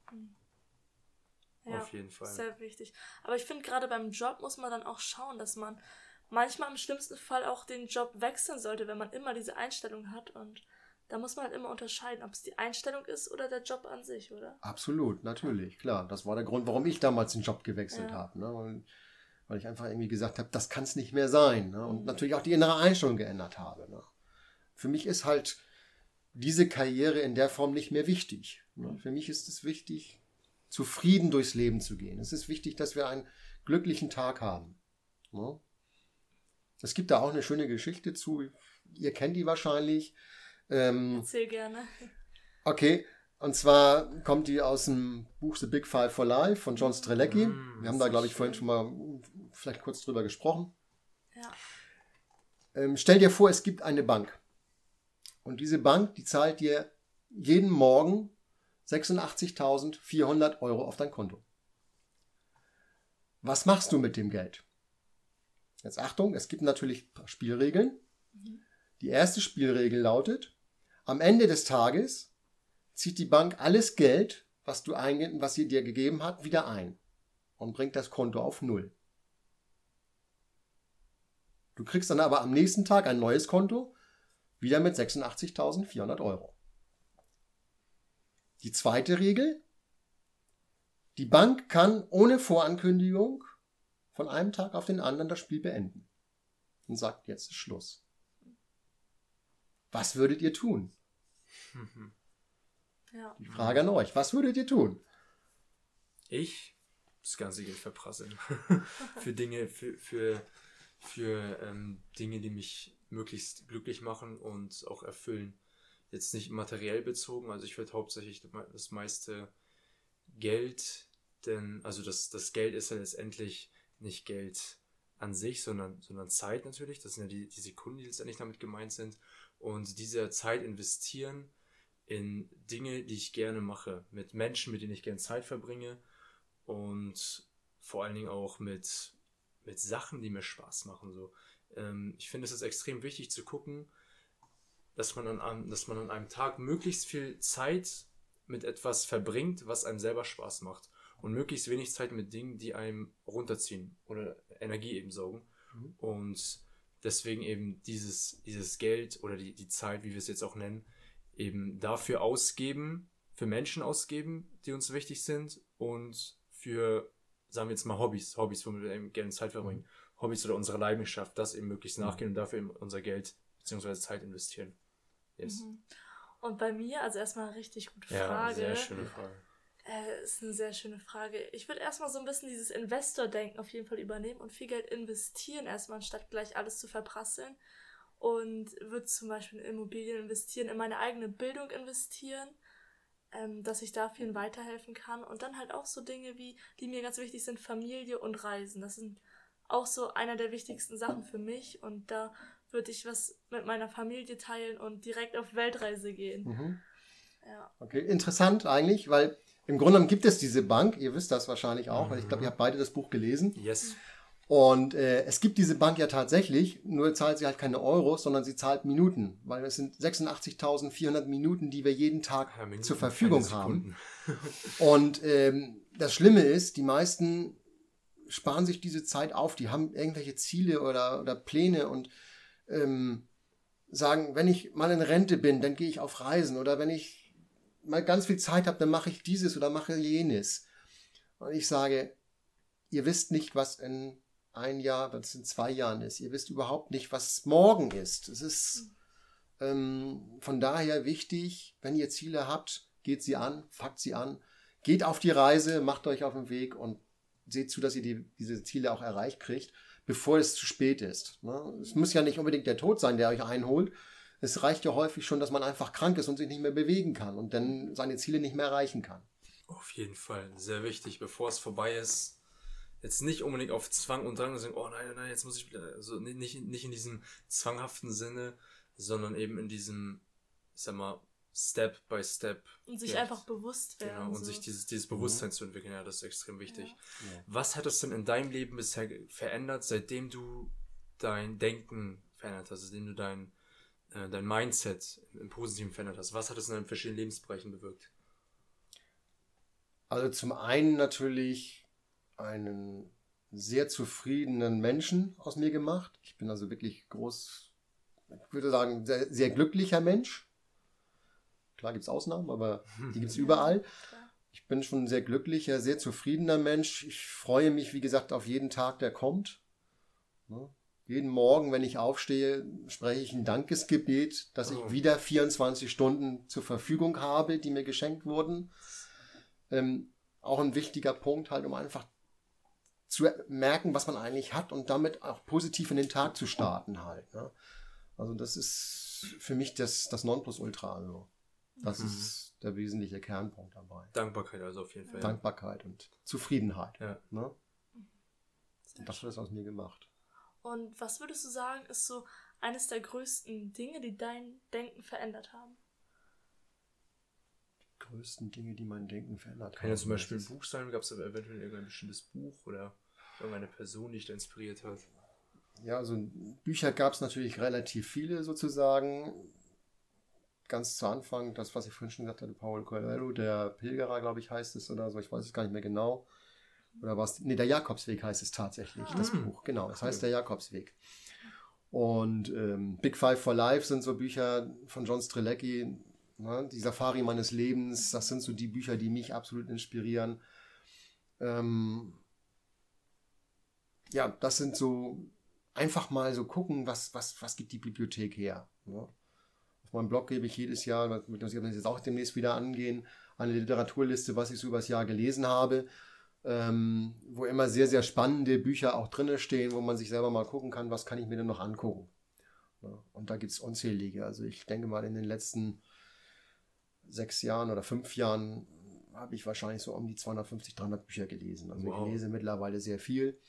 Ja, Auf jeden Fall. Sehr wichtig. Aber ich finde, gerade beim Job muss man dann auch schauen, dass man manchmal im schlimmsten Fall auch den Job wechseln sollte, wenn man immer diese Einstellung hat. Und da muss man halt immer unterscheiden, ob es die Einstellung ist oder der Job an sich, oder? Absolut, natürlich, klar. Das war der Grund, warum ich damals den Job gewechselt ja. habe. Ne? Weil ich einfach irgendwie gesagt habe, das kann es nicht mehr sein. Ne? Und mhm. natürlich auch die innere Einstellung geändert habe. Ne? Für mich ist halt diese Karriere in der Form nicht mehr wichtig. Ne? Für mich ist es wichtig, zufrieden durchs Leben zu gehen. Es ist wichtig, dass wir einen glücklichen Tag haben. Ne? Es gibt da auch eine schöne Geschichte zu. Ihr kennt die wahrscheinlich. Ähm, Erzähl gerne. Okay, und zwar kommt die aus dem Buch The Big Five for Life von John Strelecki. Mm, Wir haben da, glaube ich, vorhin schon mal vielleicht kurz drüber gesprochen. Ja. Ähm, stell dir vor, es gibt eine Bank. Und diese Bank, die zahlt dir jeden Morgen 86.400 Euro auf dein Konto. Was machst du mit dem Geld? Jetzt Achtung, es gibt natürlich Spielregeln. Die erste Spielregel lautet, am Ende des Tages zieht die Bank alles Geld, was du eingehen, was sie dir gegeben hat, wieder ein und bringt das Konto auf Null. Du kriegst dann aber am nächsten Tag ein neues Konto, wieder mit 86.400 Euro. Die zweite Regel, die Bank kann ohne Vorankündigung von einem Tag auf den anderen das Spiel beenden und sagt, jetzt ist Schluss. Was würdet ihr tun? Ja. Die Frage an euch, was würdet ihr tun? Ich das ganze Geld verprasseln. [LAUGHS] für Dinge, für, für, für ähm, Dinge, die mich möglichst glücklich machen und auch erfüllen jetzt nicht materiell bezogen, also ich würde hauptsächlich das meiste Geld, denn, also das, das Geld ist ja letztendlich nicht Geld an sich, sondern, sondern Zeit natürlich. Das sind ja die, die Sekunden, die letztendlich damit gemeint sind. Und diese Zeit investieren in Dinge, die ich gerne mache, mit Menschen, mit denen ich gerne Zeit verbringe und vor allen Dingen auch mit, mit Sachen, die mir Spaß machen. So. Ähm, ich finde es ist extrem wichtig zu gucken, dass man, an einem, dass man an einem Tag möglichst viel Zeit mit etwas verbringt, was einem selber Spaß macht. Und möglichst wenig Zeit mit Dingen, die einem runterziehen oder Energie eben saugen. Mhm. Und deswegen eben dieses, dieses Geld oder die, die Zeit, wie wir es jetzt auch nennen, eben dafür ausgeben, für Menschen ausgeben, die uns wichtig sind und für, sagen wir jetzt mal, Hobbys, Hobbys, womit wir eben gerne Zeit verbringen. Mhm. Hobbys oder unsere Leidenschaft, das eben möglichst nachgehen und dafür eben unser Geld bzw. Zeit investieren. Yes. Mhm. Und bei mir, also erstmal eine richtig gute Frage. Ja, sehr schöne Frage. Äh, ist eine sehr schöne Frage. Ich würde erstmal so ein bisschen dieses Investor-Denken auf jeden Fall übernehmen und viel Geld investieren, erstmal, anstatt gleich alles zu verprasseln. Und würde zum Beispiel in Immobilien investieren, in meine eigene Bildung investieren, ähm, dass ich da vielen weiterhelfen kann. Und dann halt auch so Dinge wie, die mir ganz wichtig sind, Familie und Reisen. Das sind auch so einer der wichtigsten Sachen für mich. Und da würde ich was mit meiner Familie teilen und direkt auf Weltreise gehen. Mhm. Ja. Okay, interessant eigentlich, weil im Grunde genommen gibt es diese Bank, ihr wisst das wahrscheinlich auch, mhm. weil ich glaube, ihr habt beide das Buch gelesen. Yes. Und äh, es gibt diese Bank ja tatsächlich, nur zahlt sie halt keine Euros, sondern sie zahlt Minuten, weil es sind 86.400 Minuten, die wir jeden Tag ja, Minuten, zur Verfügung haben. [LAUGHS] Und ähm, das Schlimme ist, die meisten sparen sich diese Zeit auf, die haben irgendwelche Ziele oder, oder Pläne und ähm, sagen, wenn ich mal in Rente bin, dann gehe ich auf Reisen oder wenn ich mal ganz viel Zeit habe, dann mache ich dieses oder mache jenes. Und ich sage, ihr wisst nicht, was in ein Jahr, was in zwei Jahren ist. Ihr wisst überhaupt nicht, was morgen ist. Es ist ähm, von daher wichtig, wenn ihr Ziele habt, geht sie an, packt sie an, geht auf die Reise, macht euch auf den Weg und seht zu, dass ihr die, diese Ziele auch erreicht kriegt, bevor es zu spät ist. Ne? Es muss ja nicht unbedingt der Tod sein, der euch einholt. Es reicht ja häufig schon, dass man einfach krank ist und sich nicht mehr bewegen kann und dann seine Ziele nicht mehr erreichen kann. Auf jeden Fall, sehr wichtig, bevor es vorbei ist. Jetzt nicht unbedingt auf Zwang und Drang sagen, oh nein, nein, jetzt muss ich wieder, also nicht, nicht in diesem zwanghaften Sinne, sondern eben in diesem, ich sag mal, Step by Step. Und sich ja. einfach bewusst werden. Genau, und so. sich dieses, dieses Bewusstsein mhm. zu entwickeln, ja, das ist extrem wichtig. Ja. Was hat es denn in deinem Leben bisher verändert, seitdem du dein Denken verändert hast, seitdem du dein, äh, dein Mindset im Positiven verändert hast? Was hat es in deinen verschiedenen Lebensbereichen bewirkt? Also zum einen natürlich einen sehr zufriedenen Menschen aus mir gemacht. Ich bin also wirklich groß, ich würde sagen, sehr, sehr glücklicher Mensch. Klar gibt es Ausnahmen, aber die gibt es überall. Ich bin schon ein sehr glücklicher, sehr zufriedener Mensch. Ich freue mich, wie gesagt, auf jeden Tag, der kommt. Ne? Jeden Morgen, wenn ich aufstehe, spreche ich ein Dankesgebet, dass ich oh. wieder 24 Stunden zur Verfügung habe, die mir geschenkt wurden. Ähm, auch ein wichtiger Punkt, halt, um einfach zu merken, was man eigentlich hat und damit auch positiv in den Tag zu starten halt. Ne? Also das ist für mich das, das Nonplusultra. Also. Das mhm. ist der wesentliche Kernpunkt dabei. Dankbarkeit also auf jeden Fall. Dankbarkeit ja. und Zufriedenheit. Ja. Ne? Und das hat es aus mir gemacht. Und was würdest du sagen, ist so eines der größten Dinge, die dein Denken verändert haben? Die größten Dinge, die mein Denken verändert haben. Kann ja zum Beispiel ein Buch sein, gab es eventuell irgendein bestimmtes Buch oder irgendeine Person, dich inspiriert hat? Ja, also Bücher gab es natürlich relativ viele sozusagen ganz zu Anfang, das, was ich vorhin schon gesagt hatte, Paul Coelho, der Pilgerer, glaube ich, heißt es oder so, ich weiß es gar nicht mehr genau. Oder was? Nee, der Jakobsweg heißt es tatsächlich, ah. das Buch, genau. Es heißt der Jakobsweg. Und ähm, Big Five for Life sind so Bücher von John Strelecki, ne? die Safari meines Lebens, das sind so die Bücher, die mich absolut inspirieren. Ähm, ja, das sind so einfach mal so gucken, was, was, was gibt die Bibliothek her. Ne? meinem Blog gebe ich jedes Jahr, mit dem wir jetzt auch demnächst wieder angehen, eine Literaturliste, was ich so übers Jahr gelesen habe, ähm, wo immer sehr, sehr spannende Bücher auch drin stehen, wo man sich selber mal gucken kann, was kann ich mir denn noch angucken. Ja, und da gibt es unzählige. Also ich denke mal, in den letzten sechs Jahren oder fünf Jahren habe ich wahrscheinlich so um die 250, 300 Bücher gelesen. Also wow. ich lese mittlerweile sehr viel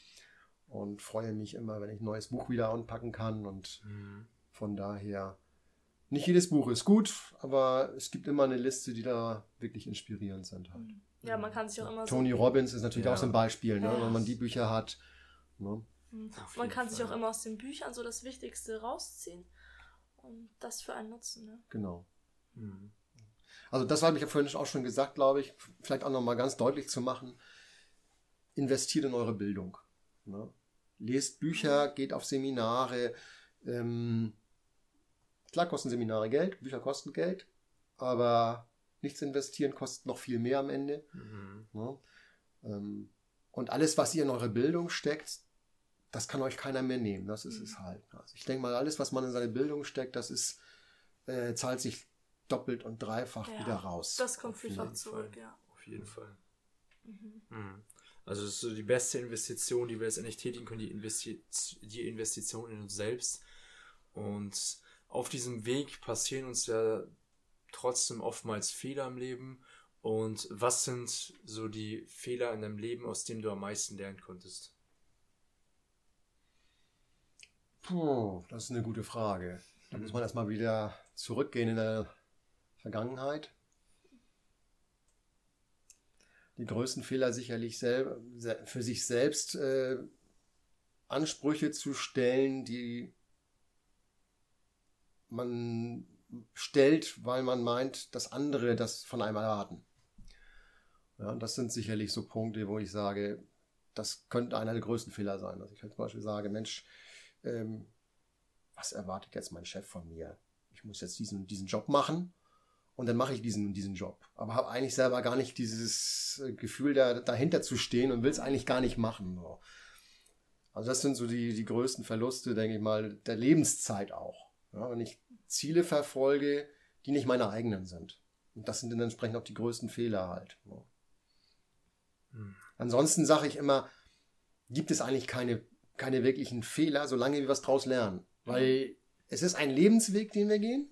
und freue mich immer, wenn ich ein neues Buch wieder anpacken kann. Und mhm. von daher nicht jedes Buch ist gut, aber es gibt immer eine Liste, die da wirklich inspirierend sind halt. Ja, man kann sich auch immer Tony so Robbins ist natürlich ja. auch so ein Beispiel, ne? Ja. wenn man die Bücher hat. Ne? Mhm. Man kann Fall. sich auch immer aus den Büchern so das Wichtigste rausziehen und das für einen nutzen. Ne? Genau. Mhm. Also das habe ich ja vorhin auch schon gesagt, glaube ich, vielleicht auch nochmal ganz deutlich zu machen. Investiert in eure Bildung. Ne? Lest Bücher, geht auf Seminare, ähm, Klar kosten Seminare Geld, Bücher kosten Geld, aber nichts investieren kostet noch viel mehr am Ende. Mhm. Ja, ähm, und alles, was ihr in eure Bildung steckt, das kann euch keiner mehr nehmen. Das ist mhm. es halt. Also ich denke mal, alles, was man in seine Bildung steckt, das ist, äh, zahlt sich doppelt und dreifach ja, wieder raus. Das kommt vielfach zurück, Fall. ja. Auf jeden Fall. Mhm. Mhm. Also das ist so die beste Investition, die wir jetzt endlich tätigen können, die, Investi die Investition in uns selbst. Und auf diesem Weg passieren uns ja trotzdem oftmals Fehler im Leben. Und was sind so die Fehler in deinem Leben, aus denen du am meisten lernen konntest? Puh, das ist eine gute Frage. Da muss man erstmal wieder zurückgehen in der Vergangenheit. Die größten Fehler sicherlich für sich selbst äh, Ansprüche zu stellen, die man stellt, weil man meint, dass andere das von einem erwarten. Ja, das sind sicherlich so Punkte, wo ich sage, das könnte einer der größten Fehler sein. Dass ich halt zum Beispiel sage, Mensch, ähm, was erwartet jetzt mein Chef von mir? Ich muss jetzt diesen, diesen Job machen und dann mache ich diesen diesen Job. Aber habe eigentlich selber gar nicht dieses äh, Gefühl, da, dahinter zu stehen und will es eigentlich gar nicht machen. So. Also das sind so die, die größten Verluste, denke ich mal, der Lebenszeit auch. Ja, wenn ich Ziele verfolge, die nicht meine eigenen sind. Und das sind dann entsprechend auch die größten Fehler halt. Ja. Hm. Ansonsten sage ich immer, gibt es eigentlich keine, keine wirklichen Fehler, solange wir was draus lernen. Weil es ist ein Lebensweg, den wir gehen.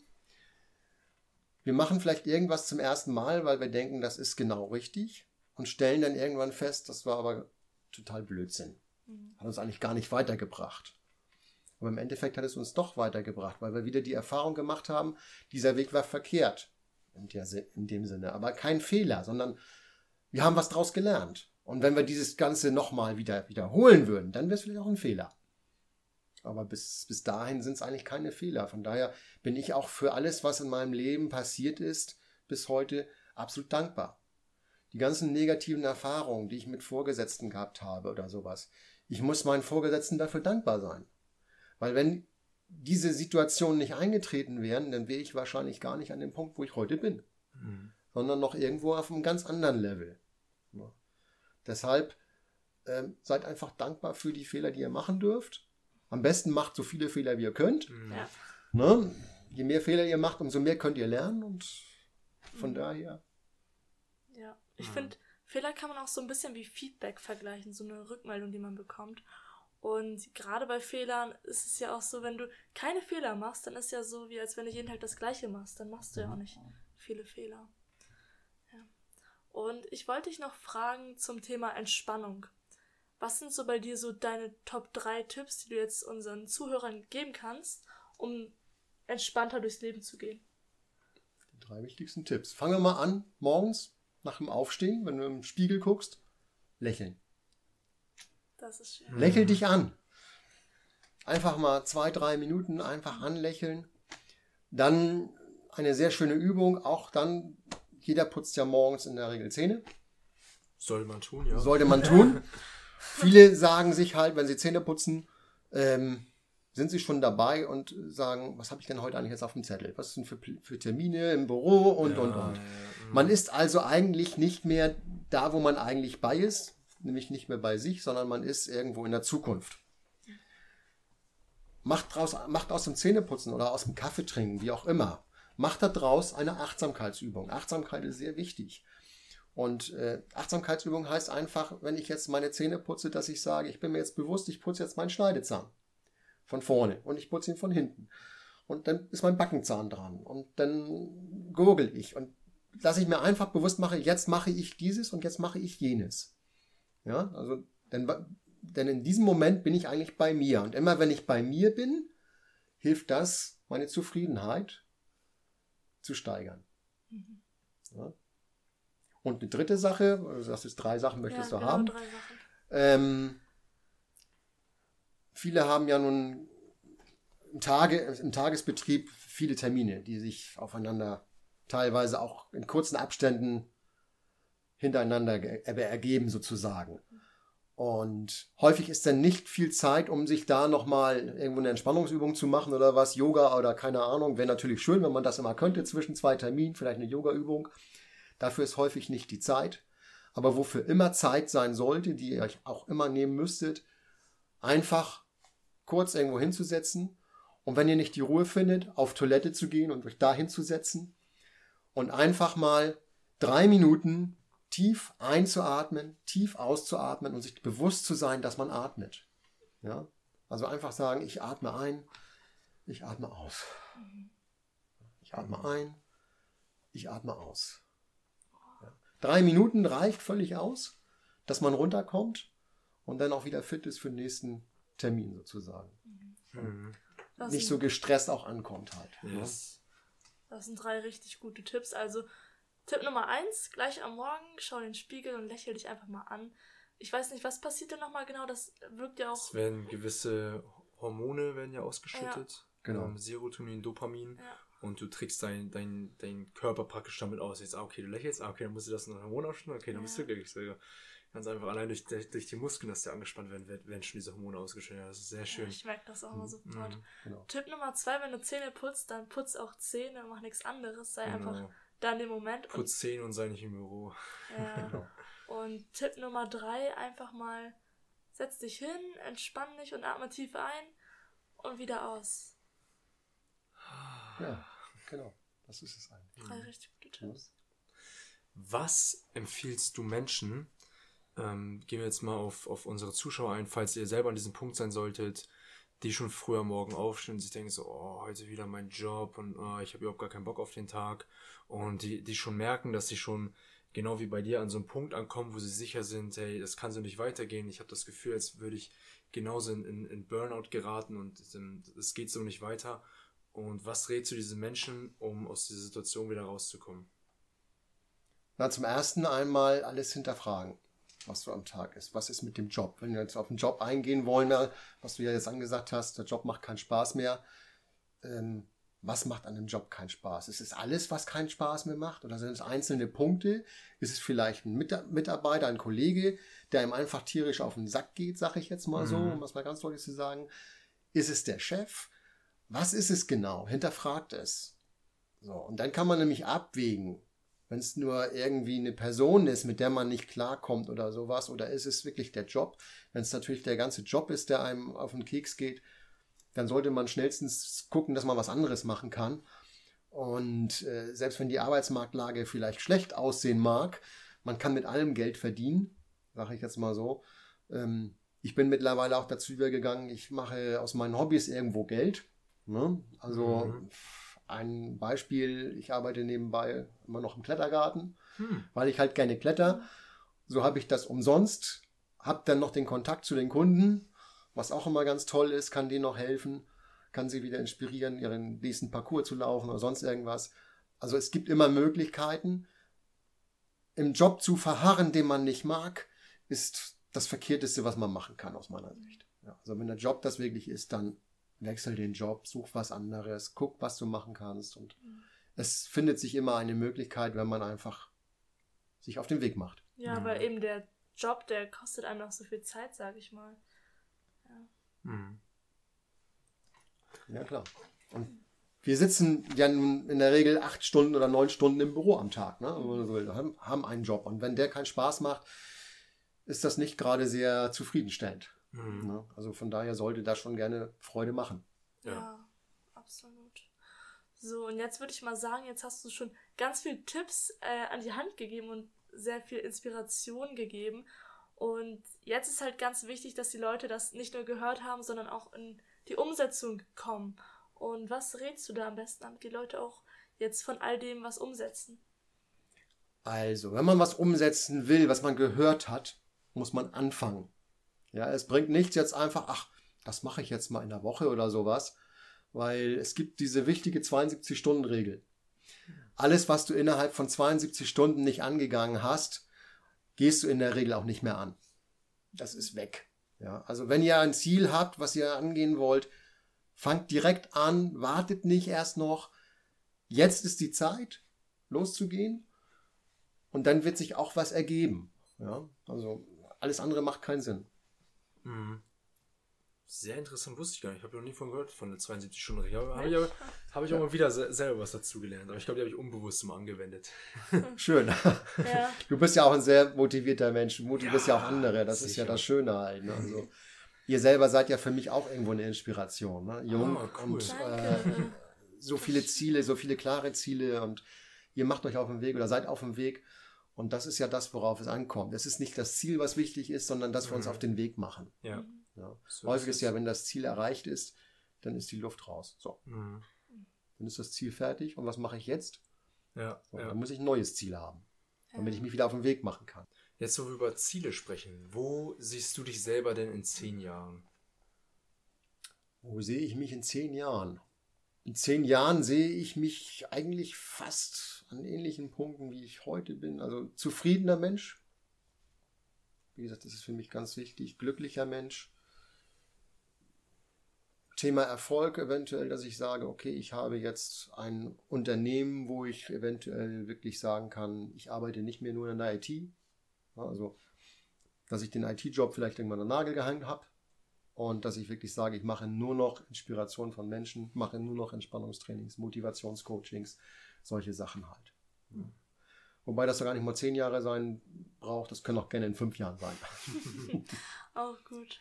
Wir machen vielleicht irgendwas zum ersten Mal, weil wir denken, das ist genau richtig und stellen dann irgendwann fest, das war aber total Blödsinn. Mhm. Hat uns eigentlich gar nicht weitergebracht. Aber im Endeffekt hat es uns doch weitergebracht, weil wir wieder die Erfahrung gemacht haben, dieser Weg war verkehrt. In, der, in dem Sinne. Aber kein Fehler, sondern wir haben was draus gelernt. Und wenn wir dieses Ganze nochmal wieder wiederholen würden, dann wäre es vielleicht auch ein Fehler. Aber bis, bis dahin sind es eigentlich keine Fehler. Von daher bin ich auch für alles, was in meinem Leben passiert ist, bis heute absolut dankbar. Die ganzen negativen Erfahrungen, die ich mit Vorgesetzten gehabt habe oder sowas, ich muss meinen Vorgesetzten dafür dankbar sein. Weil wenn diese Situationen nicht eingetreten wären, dann wäre ich wahrscheinlich gar nicht an dem Punkt, wo ich heute bin, mhm. sondern noch irgendwo auf einem ganz anderen Level. Ja. Deshalb äh, seid einfach dankbar für die Fehler, die ihr machen dürft. Am besten macht so viele Fehler, wie ihr könnt. Mhm. Ja. Ne? Je mehr Fehler ihr macht, umso mehr könnt ihr lernen und von mhm. daher. Ja, ich finde, Fehler kann man auch so ein bisschen wie Feedback vergleichen, so eine Rückmeldung, die man bekommt. Und gerade bei Fehlern ist es ja auch so, wenn du keine Fehler machst, dann ist ja so, wie als wenn du jeden Tag das Gleiche machst. Dann machst du ja auch nicht viele Fehler. Ja. Und ich wollte dich noch fragen zum Thema Entspannung. Was sind so bei dir so deine Top 3 Tipps, die du jetzt unseren Zuhörern geben kannst, um entspannter durchs Leben zu gehen? Die drei wichtigsten Tipps. Fangen wir mal an, morgens nach dem Aufstehen, wenn du im Spiegel guckst, lächeln. Das ist schön. Lächel dich an. Einfach mal zwei, drei Minuten einfach anlächeln. Dann eine sehr schöne Übung. Auch dann, jeder putzt ja morgens in der Regel Zähne. Sollte man tun, ja. Sollte man tun. [LAUGHS] Viele sagen sich halt, wenn sie Zähne putzen, ähm, sind sie schon dabei und sagen, was habe ich denn heute eigentlich jetzt auf dem Zettel? Was sind für, für Termine im Büro und, ja, und, und. Man ist also eigentlich nicht mehr da, wo man eigentlich bei ist nämlich nicht mehr bei sich, sondern man ist irgendwo in der Zukunft. Macht, draus, macht aus dem Zähneputzen oder aus dem Kaffee trinken, wie auch immer, macht daraus eine Achtsamkeitsübung. Achtsamkeit ist sehr wichtig. Und äh, Achtsamkeitsübung heißt einfach, wenn ich jetzt meine Zähne putze, dass ich sage, ich bin mir jetzt bewusst, ich putze jetzt meinen Schneidezahn von vorne und ich putze ihn von hinten. Und dann ist mein Backenzahn dran und dann gurgel ich und dass ich mir einfach bewusst mache, jetzt mache ich dieses und jetzt mache ich jenes. Ja, also, denn, denn in diesem Moment bin ich eigentlich bei mir. Und immer wenn ich bei mir bin, hilft das, meine Zufriedenheit zu steigern. Mhm. Ja. Und eine dritte Sache, also das ist drei Sachen möchtest ja, du genau, haben. Drei Sachen. Ähm, viele haben ja nun im, Tage, im Tagesbetrieb viele Termine, die sich aufeinander teilweise auch in kurzen Abständen hintereinander ergeben sozusagen. Und häufig ist dann nicht viel Zeit, um sich da nochmal irgendwo eine Entspannungsübung zu machen oder was, Yoga oder keine Ahnung. Wäre natürlich schön, wenn man das immer könnte zwischen zwei Terminen, vielleicht eine Yoga-Übung. Dafür ist häufig nicht die Zeit. Aber wofür immer Zeit sein sollte, die ihr euch auch immer nehmen müsstet, einfach kurz irgendwo hinzusetzen und wenn ihr nicht die Ruhe findet, auf Toilette zu gehen und euch da hinzusetzen und einfach mal drei Minuten tief einzuatmen, tief auszuatmen und sich bewusst zu sein, dass man atmet. Ja? Also einfach sagen, ich atme ein, ich atme aus. Ich atme ein, ich atme aus. Drei Minuten reicht völlig aus, dass man runterkommt und dann auch wieder fit ist für den nächsten Termin sozusagen. Mhm. Nicht so gestresst auch ankommt halt. Yes. Das sind drei richtig gute Tipps. Also Tipp Nummer eins, gleich am Morgen, schau in den Spiegel und lächel dich einfach mal an. Ich weiß nicht, was passiert denn nochmal genau? Das wirkt ja auch. Es werden gewisse Hormone werden ja ausgeschüttet. Ja. Genau. Ähm, Serotonin, Dopamin. Ja. Und du trägst deinen dein, dein Körper praktisch damit aus. Jetzt, ah, okay, du lächelst, ah, okay, dann musst du das noch Hormon ausschütten, okay, dann ja. bist du glücklich. So, Ganz einfach allein durch, durch die Muskeln, dass die angespannt werden, werden schon diese Hormone ausgeschüttet. Das ist sehr schön. Ja, ich merke das auch immer sofort. Mhm. Genau. Tipp Nummer zwei, wenn du Zähne putzt, dann putz auch Zähne, mach nichts anderes. Sei genau. einfach da in dem Moment. Putz Zähne und sei nicht im Büro. Ja. [LAUGHS] genau. Und Tipp Nummer drei, einfach mal setz dich hin, entspann dich und atme tief ein und wieder aus. Ja, genau. Das ist es eigentlich. Drei richtig gute Tipps. Was empfiehlst du Menschen, ähm, gehen wir jetzt mal auf, auf unsere Zuschauer ein, falls ihr selber an diesem Punkt sein solltet, die schon früher morgen aufstehen und sich denken so, oh, heute wieder mein Job und oh, ich habe überhaupt gar keinen Bock auf den Tag und die, die schon merken, dass sie schon genau wie bei dir an so einem Punkt ankommen, wo sie sicher sind, hey, das kann so nicht weitergehen. Ich habe das Gefühl, als würde ich genauso in, in, in Burnout geraten und es geht so nicht weiter. Und was rätst du diesen Menschen, um aus dieser Situation wieder rauszukommen? Na, zum ersten einmal alles hinterfragen was so am Tag ist. Was ist mit dem Job? Wenn wir jetzt auf den Job eingehen wollen, was du ja jetzt angesagt hast, der Job macht keinen Spaß mehr. Ähm, was macht an dem Job keinen Spaß? Ist es alles, was keinen Spaß mehr macht? Oder sind es einzelne Punkte? Ist es vielleicht ein Mitarbeiter, ein Kollege, der ihm einfach tierisch auf den Sack geht, sage ich jetzt mal so, mhm. um das mal ganz deutlich zu sagen? Ist es der Chef? Was ist es genau? Hinterfragt es. So, und dann kann man nämlich abwägen, wenn es nur irgendwie eine Person ist, mit der man nicht klarkommt oder sowas, oder ist es wirklich der Job? Wenn es natürlich der ganze Job ist, der einem auf den Keks geht, dann sollte man schnellstens gucken, dass man was anderes machen kann. Und äh, selbst wenn die Arbeitsmarktlage vielleicht schlecht aussehen mag, man kann mit allem Geld verdienen, sage ich jetzt mal so. Ähm, ich bin mittlerweile auch dazu übergegangen, ich mache aus meinen Hobbys irgendwo Geld. Ne? Also mhm. Ein Beispiel, ich arbeite nebenbei immer noch im Klettergarten, hm. weil ich halt gerne kletter. So habe ich das umsonst, habe dann noch den Kontakt zu den Kunden, was auch immer ganz toll ist, kann denen noch helfen, kann sie wieder inspirieren, ihren nächsten Parcours zu laufen oder sonst irgendwas. Also es gibt immer Möglichkeiten. Im Job zu verharren, den man nicht mag, ist das Verkehrteste, was man machen kann, aus meiner Sicht. Ja, also wenn der Job das wirklich ist, dann wechsel den Job, such was anderes, guck, was du machen kannst. Und mhm. es findet sich immer eine Möglichkeit, wenn man einfach sich auf den Weg macht. Ja, mhm. weil eben der Job, der kostet einem noch so viel Zeit, sage ich mal. Ja. Mhm. ja, klar. Und wir sitzen ja nun in der Regel acht Stunden oder neun Stunden im Büro am Tag, ne? Haben einen Job. Und wenn der keinen Spaß macht, ist das nicht gerade sehr zufriedenstellend. Mhm. Ne? Also von daher sollte das schon gerne Freude machen. Ja, ja absolut. So, und jetzt würde ich mal sagen, jetzt hast du schon ganz viele Tipps äh, an die Hand gegeben und sehr viel Inspiration gegeben. Und jetzt ist halt ganz wichtig, dass die Leute das nicht nur gehört haben, sondern auch in die Umsetzung kommen. Und was rätst du da am besten, damit die Leute auch jetzt von all dem was umsetzen? Also, wenn man was umsetzen will, was man gehört hat, muss man anfangen. Ja, es bringt nichts jetzt einfach, ach, das mache ich jetzt mal in der Woche oder sowas, weil es gibt diese wichtige 72-Stunden-Regel. Alles, was du innerhalb von 72 Stunden nicht angegangen hast, gehst du in der Regel auch nicht mehr an. Das ist weg. Ja, also wenn ihr ein Ziel habt, was ihr angehen wollt, fangt direkt an, wartet nicht erst noch. Jetzt ist die Zeit, loszugehen. Und dann wird sich auch was ergeben. Ja, also alles andere macht keinen Sinn. Mhm. Sehr interessant, wusste ich gar nicht. Ich habe noch nie von gehört, von der 72 Stunden Regel. Habe ich, aber, hab ich auch mal wieder selber was dazu gelernt. Aber ich glaube, die habe ich unbewusst mal angewendet. [LAUGHS] Schön. Ja. [LAUGHS] Du bist ja auch ein sehr motivierter Mensch. Du motivierst ja, ja auch andere. Das sicher. ist ja das Schöne halt. Ne? Also, ihr selber seid ja für mich auch irgendwo eine Inspiration. Ne? Jung oh, cool. und äh, so viele Ziele, so viele klare Ziele. Und ihr macht euch auf dem Weg oder seid auf dem Weg. Und das ist ja das, worauf es ankommt. Es ist nicht das Ziel, was wichtig ist, sondern dass wir uns mhm. auf den Weg machen. Ja. ja. So Häufig ist, ist ja, wenn das Ziel erreicht ist, dann ist die Luft raus. So. Mhm. Dann ist das Ziel fertig. Und was mache ich jetzt? Ja, so, ja. Dann muss ich ein neues Ziel haben, damit ich mich wieder auf den Weg machen kann. Jetzt, wo wir über Ziele sprechen, wo siehst du dich selber denn in zehn Jahren? Wo sehe ich mich in zehn Jahren? In zehn Jahren sehe ich mich eigentlich fast an ähnlichen Punkten, wie ich heute bin. Also zufriedener Mensch. Wie gesagt, das ist für mich ganz wichtig. Glücklicher Mensch. Thema Erfolg eventuell, dass ich sage, okay, ich habe jetzt ein Unternehmen, wo ich eventuell wirklich sagen kann, ich arbeite nicht mehr nur in der IT. Also dass ich den IT-Job vielleicht irgendwann an Nagel gehangen habe und dass ich wirklich sage, ich mache nur noch Inspiration von Menschen, mache nur noch Entspannungstrainings, Motivationscoachings, solche Sachen halt. Ja. Wobei das doch gar nicht mal zehn Jahre sein braucht, das können auch gerne in fünf Jahren sein. auch [LAUGHS] gut.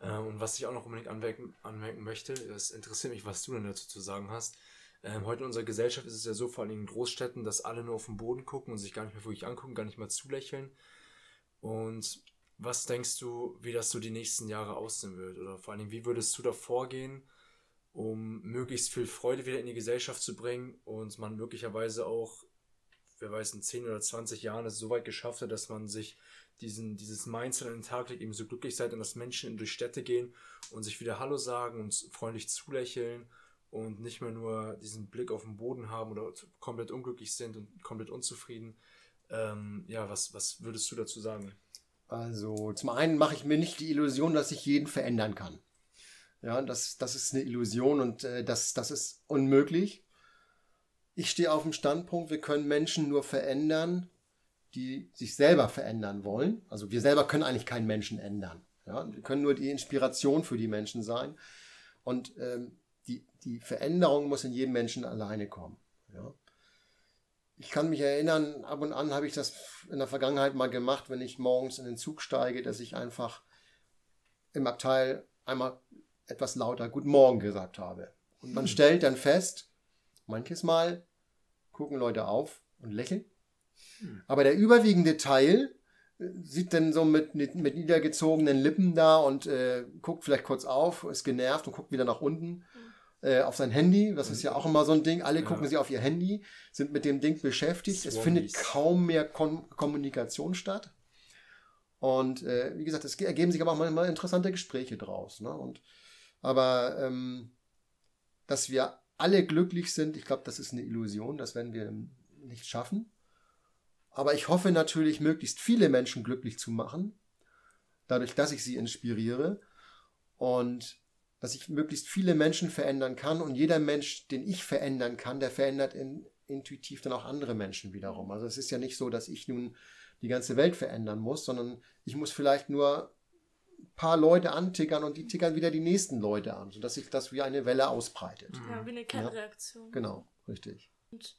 Ähm, und was ich auch noch unbedingt anmerken, anmerken möchte, das interessiert mich, was du denn dazu zu sagen hast. Ähm, heute in unserer Gesellschaft ist es ja so, vor allem in Großstädten, dass alle nur auf den Boden gucken und sich gar nicht mehr wirklich angucken, gar nicht mal zulächeln. Und was denkst du, wie das so die nächsten Jahre aussehen wird? Oder vor allem, wie würdest du da vorgehen, um möglichst viel Freude wieder in die Gesellschaft zu bringen und man möglicherweise auch, wer weiß, in 10 oder 20 Jahren es so weit geschafft hat, dass man sich diesen, dieses Mindset an den Tag legt, eben so glücklich seid und dass Menschen durch Städte gehen und sich wieder Hallo sagen und freundlich zulächeln und nicht mehr nur diesen Blick auf den Boden haben oder komplett unglücklich sind und komplett unzufrieden. Ähm, ja, was, was würdest du dazu sagen? Also zum einen mache ich mir nicht die Illusion, dass ich jeden verändern kann. Ja, das, das ist eine Illusion und äh, das, das ist unmöglich. Ich stehe auf dem Standpunkt, wir können Menschen nur verändern, die sich selber verändern wollen. Also wir selber können eigentlich keinen Menschen ändern. Ja, wir können nur die Inspiration für die Menschen sein. Und ähm, die, die Veränderung muss in jedem Menschen alleine kommen. Ja. Ich kann mich erinnern, ab und an habe ich das in der Vergangenheit mal gemacht, wenn ich morgens in den Zug steige, dass ich einfach im Abteil einmal etwas lauter Guten Morgen gesagt habe. Und man hm. stellt dann fest, manches Mal gucken Leute auf und lächeln. Hm. Aber der überwiegende Teil äh, sieht dann so mit, mit, mit niedergezogenen Lippen da und äh, guckt vielleicht kurz auf, ist genervt und guckt wieder nach unten äh, auf sein Handy. Das ist ja auch immer so ein Ding. Alle ja. gucken sie auf ihr Handy, sind mit dem Ding beschäftigt. Swammies. Es findet kaum mehr Kon Kommunikation statt. Und äh, wie gesagt, es ergeben sich aber auch manchmal interessante Gespräche draus. Ne? Und, aber ähm, dass wir alle glücklich sind, ich glaube, das ist eine Illusion. Das werden wir nicht schaffen. Aber ich hoffe natürlich, möglichst viele Menschen glücklich zu machen, dadurch, dass ich sie inspiriere. Und dass ich möglichst viele Menschen verändern kann und jeder Mensch, den ich verändern kann, der verändert in, intuitiv dann auch andere Menschen wiederum. Also es ist ja nicht so, dass ich nun die ganze Welt verändern muss, sondern ich muss vielleicht nur ein paar Leute antickern und die tickern wieder die nächsten Leute an, sodass sich das wie eine Welle ausbreitet. Ja, wie eine Kettenreaktion. Ja, genau, richtig. Und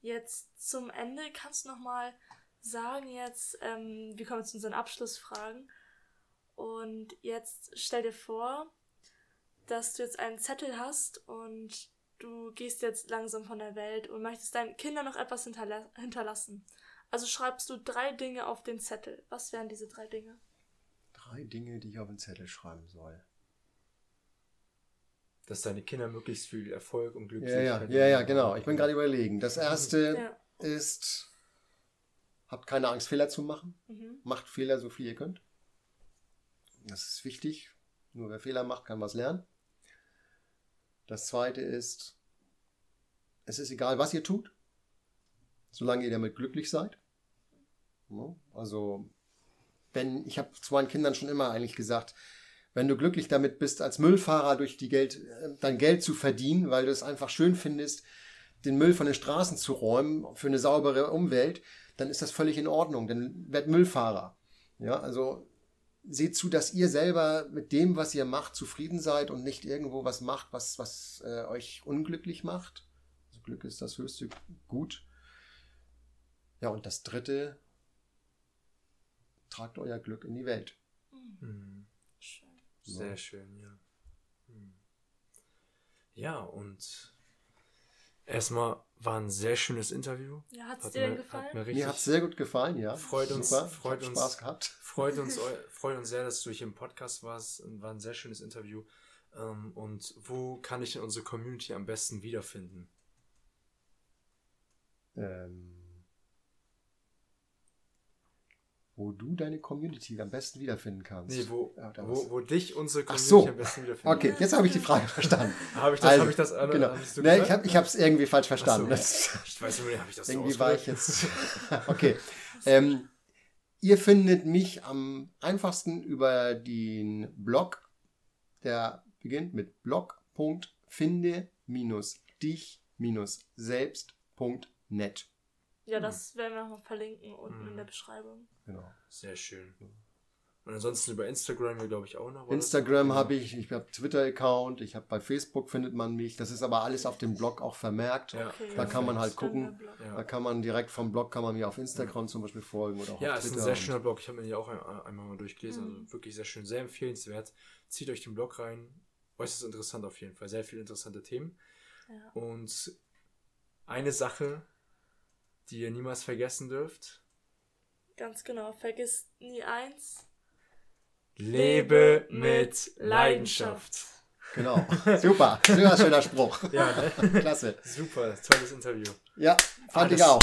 jetzt zum Ende kannst du nochmal sagen jetzt, ähm, wir kommen zu unseren Abschlussfragen. Und jetzt stell dir vor, dass du jetzt einen Zettel hast und du gehst jetzt langsam von der Welt und möchtest deinen Kindern noch etwas hinterla hinterlassen. Also schreibst du drei Dinge auf den Zettel. Was wären diese drei Dinge? Drei Dinge, die ich auf den Zettel schreiben soll. Dass deine Kinder möglichst viel Erfolg und Glück ja, ja, ja, ja, genau. Ich bin gerade überlegen. Das erste ja. ist, habt keine Angst, Fehler zu machen. Mhm. Macht Fehler so viel ihr könnt. Das ist wichtig. Nur wer Fehler macht, kann was lernen. Das zweite ist, es ist egal, was ihr tut, solange ihr damit glücklich seid. Also, wenn, ich habe zu meinen Kindern schon immer eigentlich gesagt, wenn du glücklich damit bist, als Müllfahrer durch die Geld, äh, dein Geld zu verdienen, weil du es einfach schön findest, den Müll von den Straßen zu räumen für eine saubere Umwelt, dann ist das völlig in Ordnung. Dann werd Müllfahrer. Ja, also seht zu, dass ihr selber mit dem, was ihr macht, zufrieden seid und nicht irgendwo was macht, was, was äh, euch unglücklich macht. Also Glück ist das höchste Gut. Ja, und das dritte, tragt euer Glück in die Welt. Mhm. Schön. Sehr ja. schön, ja. Mhm. Ja, und Erstmal war ein sehr schönes Interview. Ja, hat es dir denn gefallen? Hat mir, mir hat es sehr gut gefallen, ja. Freut uns, Super. freut uns, Spaß gehabt. Freut uns, [LAUGHS] freut uns sehr, dass du hier im Podcast warst. War ein sehr schönes Interview. Ähm, und wo kann ich denn unsere Community am besten wiederfinden? Ähm, wo du deine Community am besten wiederfinden kannst. Nee, wo, ja, wo, wo dich unsere Community so. am besten wiederfinden Okay, jetzt habe ich die Frage [LAUGHS] verstanden. habe ich das, also, hab ich das äh, genau. Hab nee, ich habe es irgendwie falsch verstanden. So. [LAUGHS] ich weiß nicht, habe ich das Irgendwie so war ich jetzt. [LAUGHS] okay. Ähm, ihr findet mich am einfachsten über den Blog, der beginnt mit blog.finde-dich-selbst.net. Ja, das werden wir noch verlinken unten mhm. in der Beschreibung. Genau. Sehr schön. Und ansonsten über Instagram, glaube ich, auch noch. Instagram habe ich, ich habe Twitter-Account, ich habe bei Facebook findet man mich. Das ist aber alles auf dem Blog auch vermerkt. Ja. Okay, Da kann man halt gucken. Ja. Da kann man direkt vom Blog kann man mir auf Instagram zum Beispiel folgen oder auch Ja, auf ist ein Twitter. sehr schöner Blog. Ich habe mir ja auch ein, einmal mal durchgelesen. Mhm. Also wirklich sehr schön, sehr empfehlenswert. Zieht euch den Blog rein. Äußerst interessant auf jeden Fall. Sehr viele interessante Themen. Ja. Und eine Sache, die ihr niemals vergessen dürft. Ganz genau. Vergiss nie eins. Lebe mit Leidenschaft. Genau. Super. Sehr schöner Spruch. Ja, ne? Klasse. Super, tolles Interview. Ja, fand Alles- ich auch.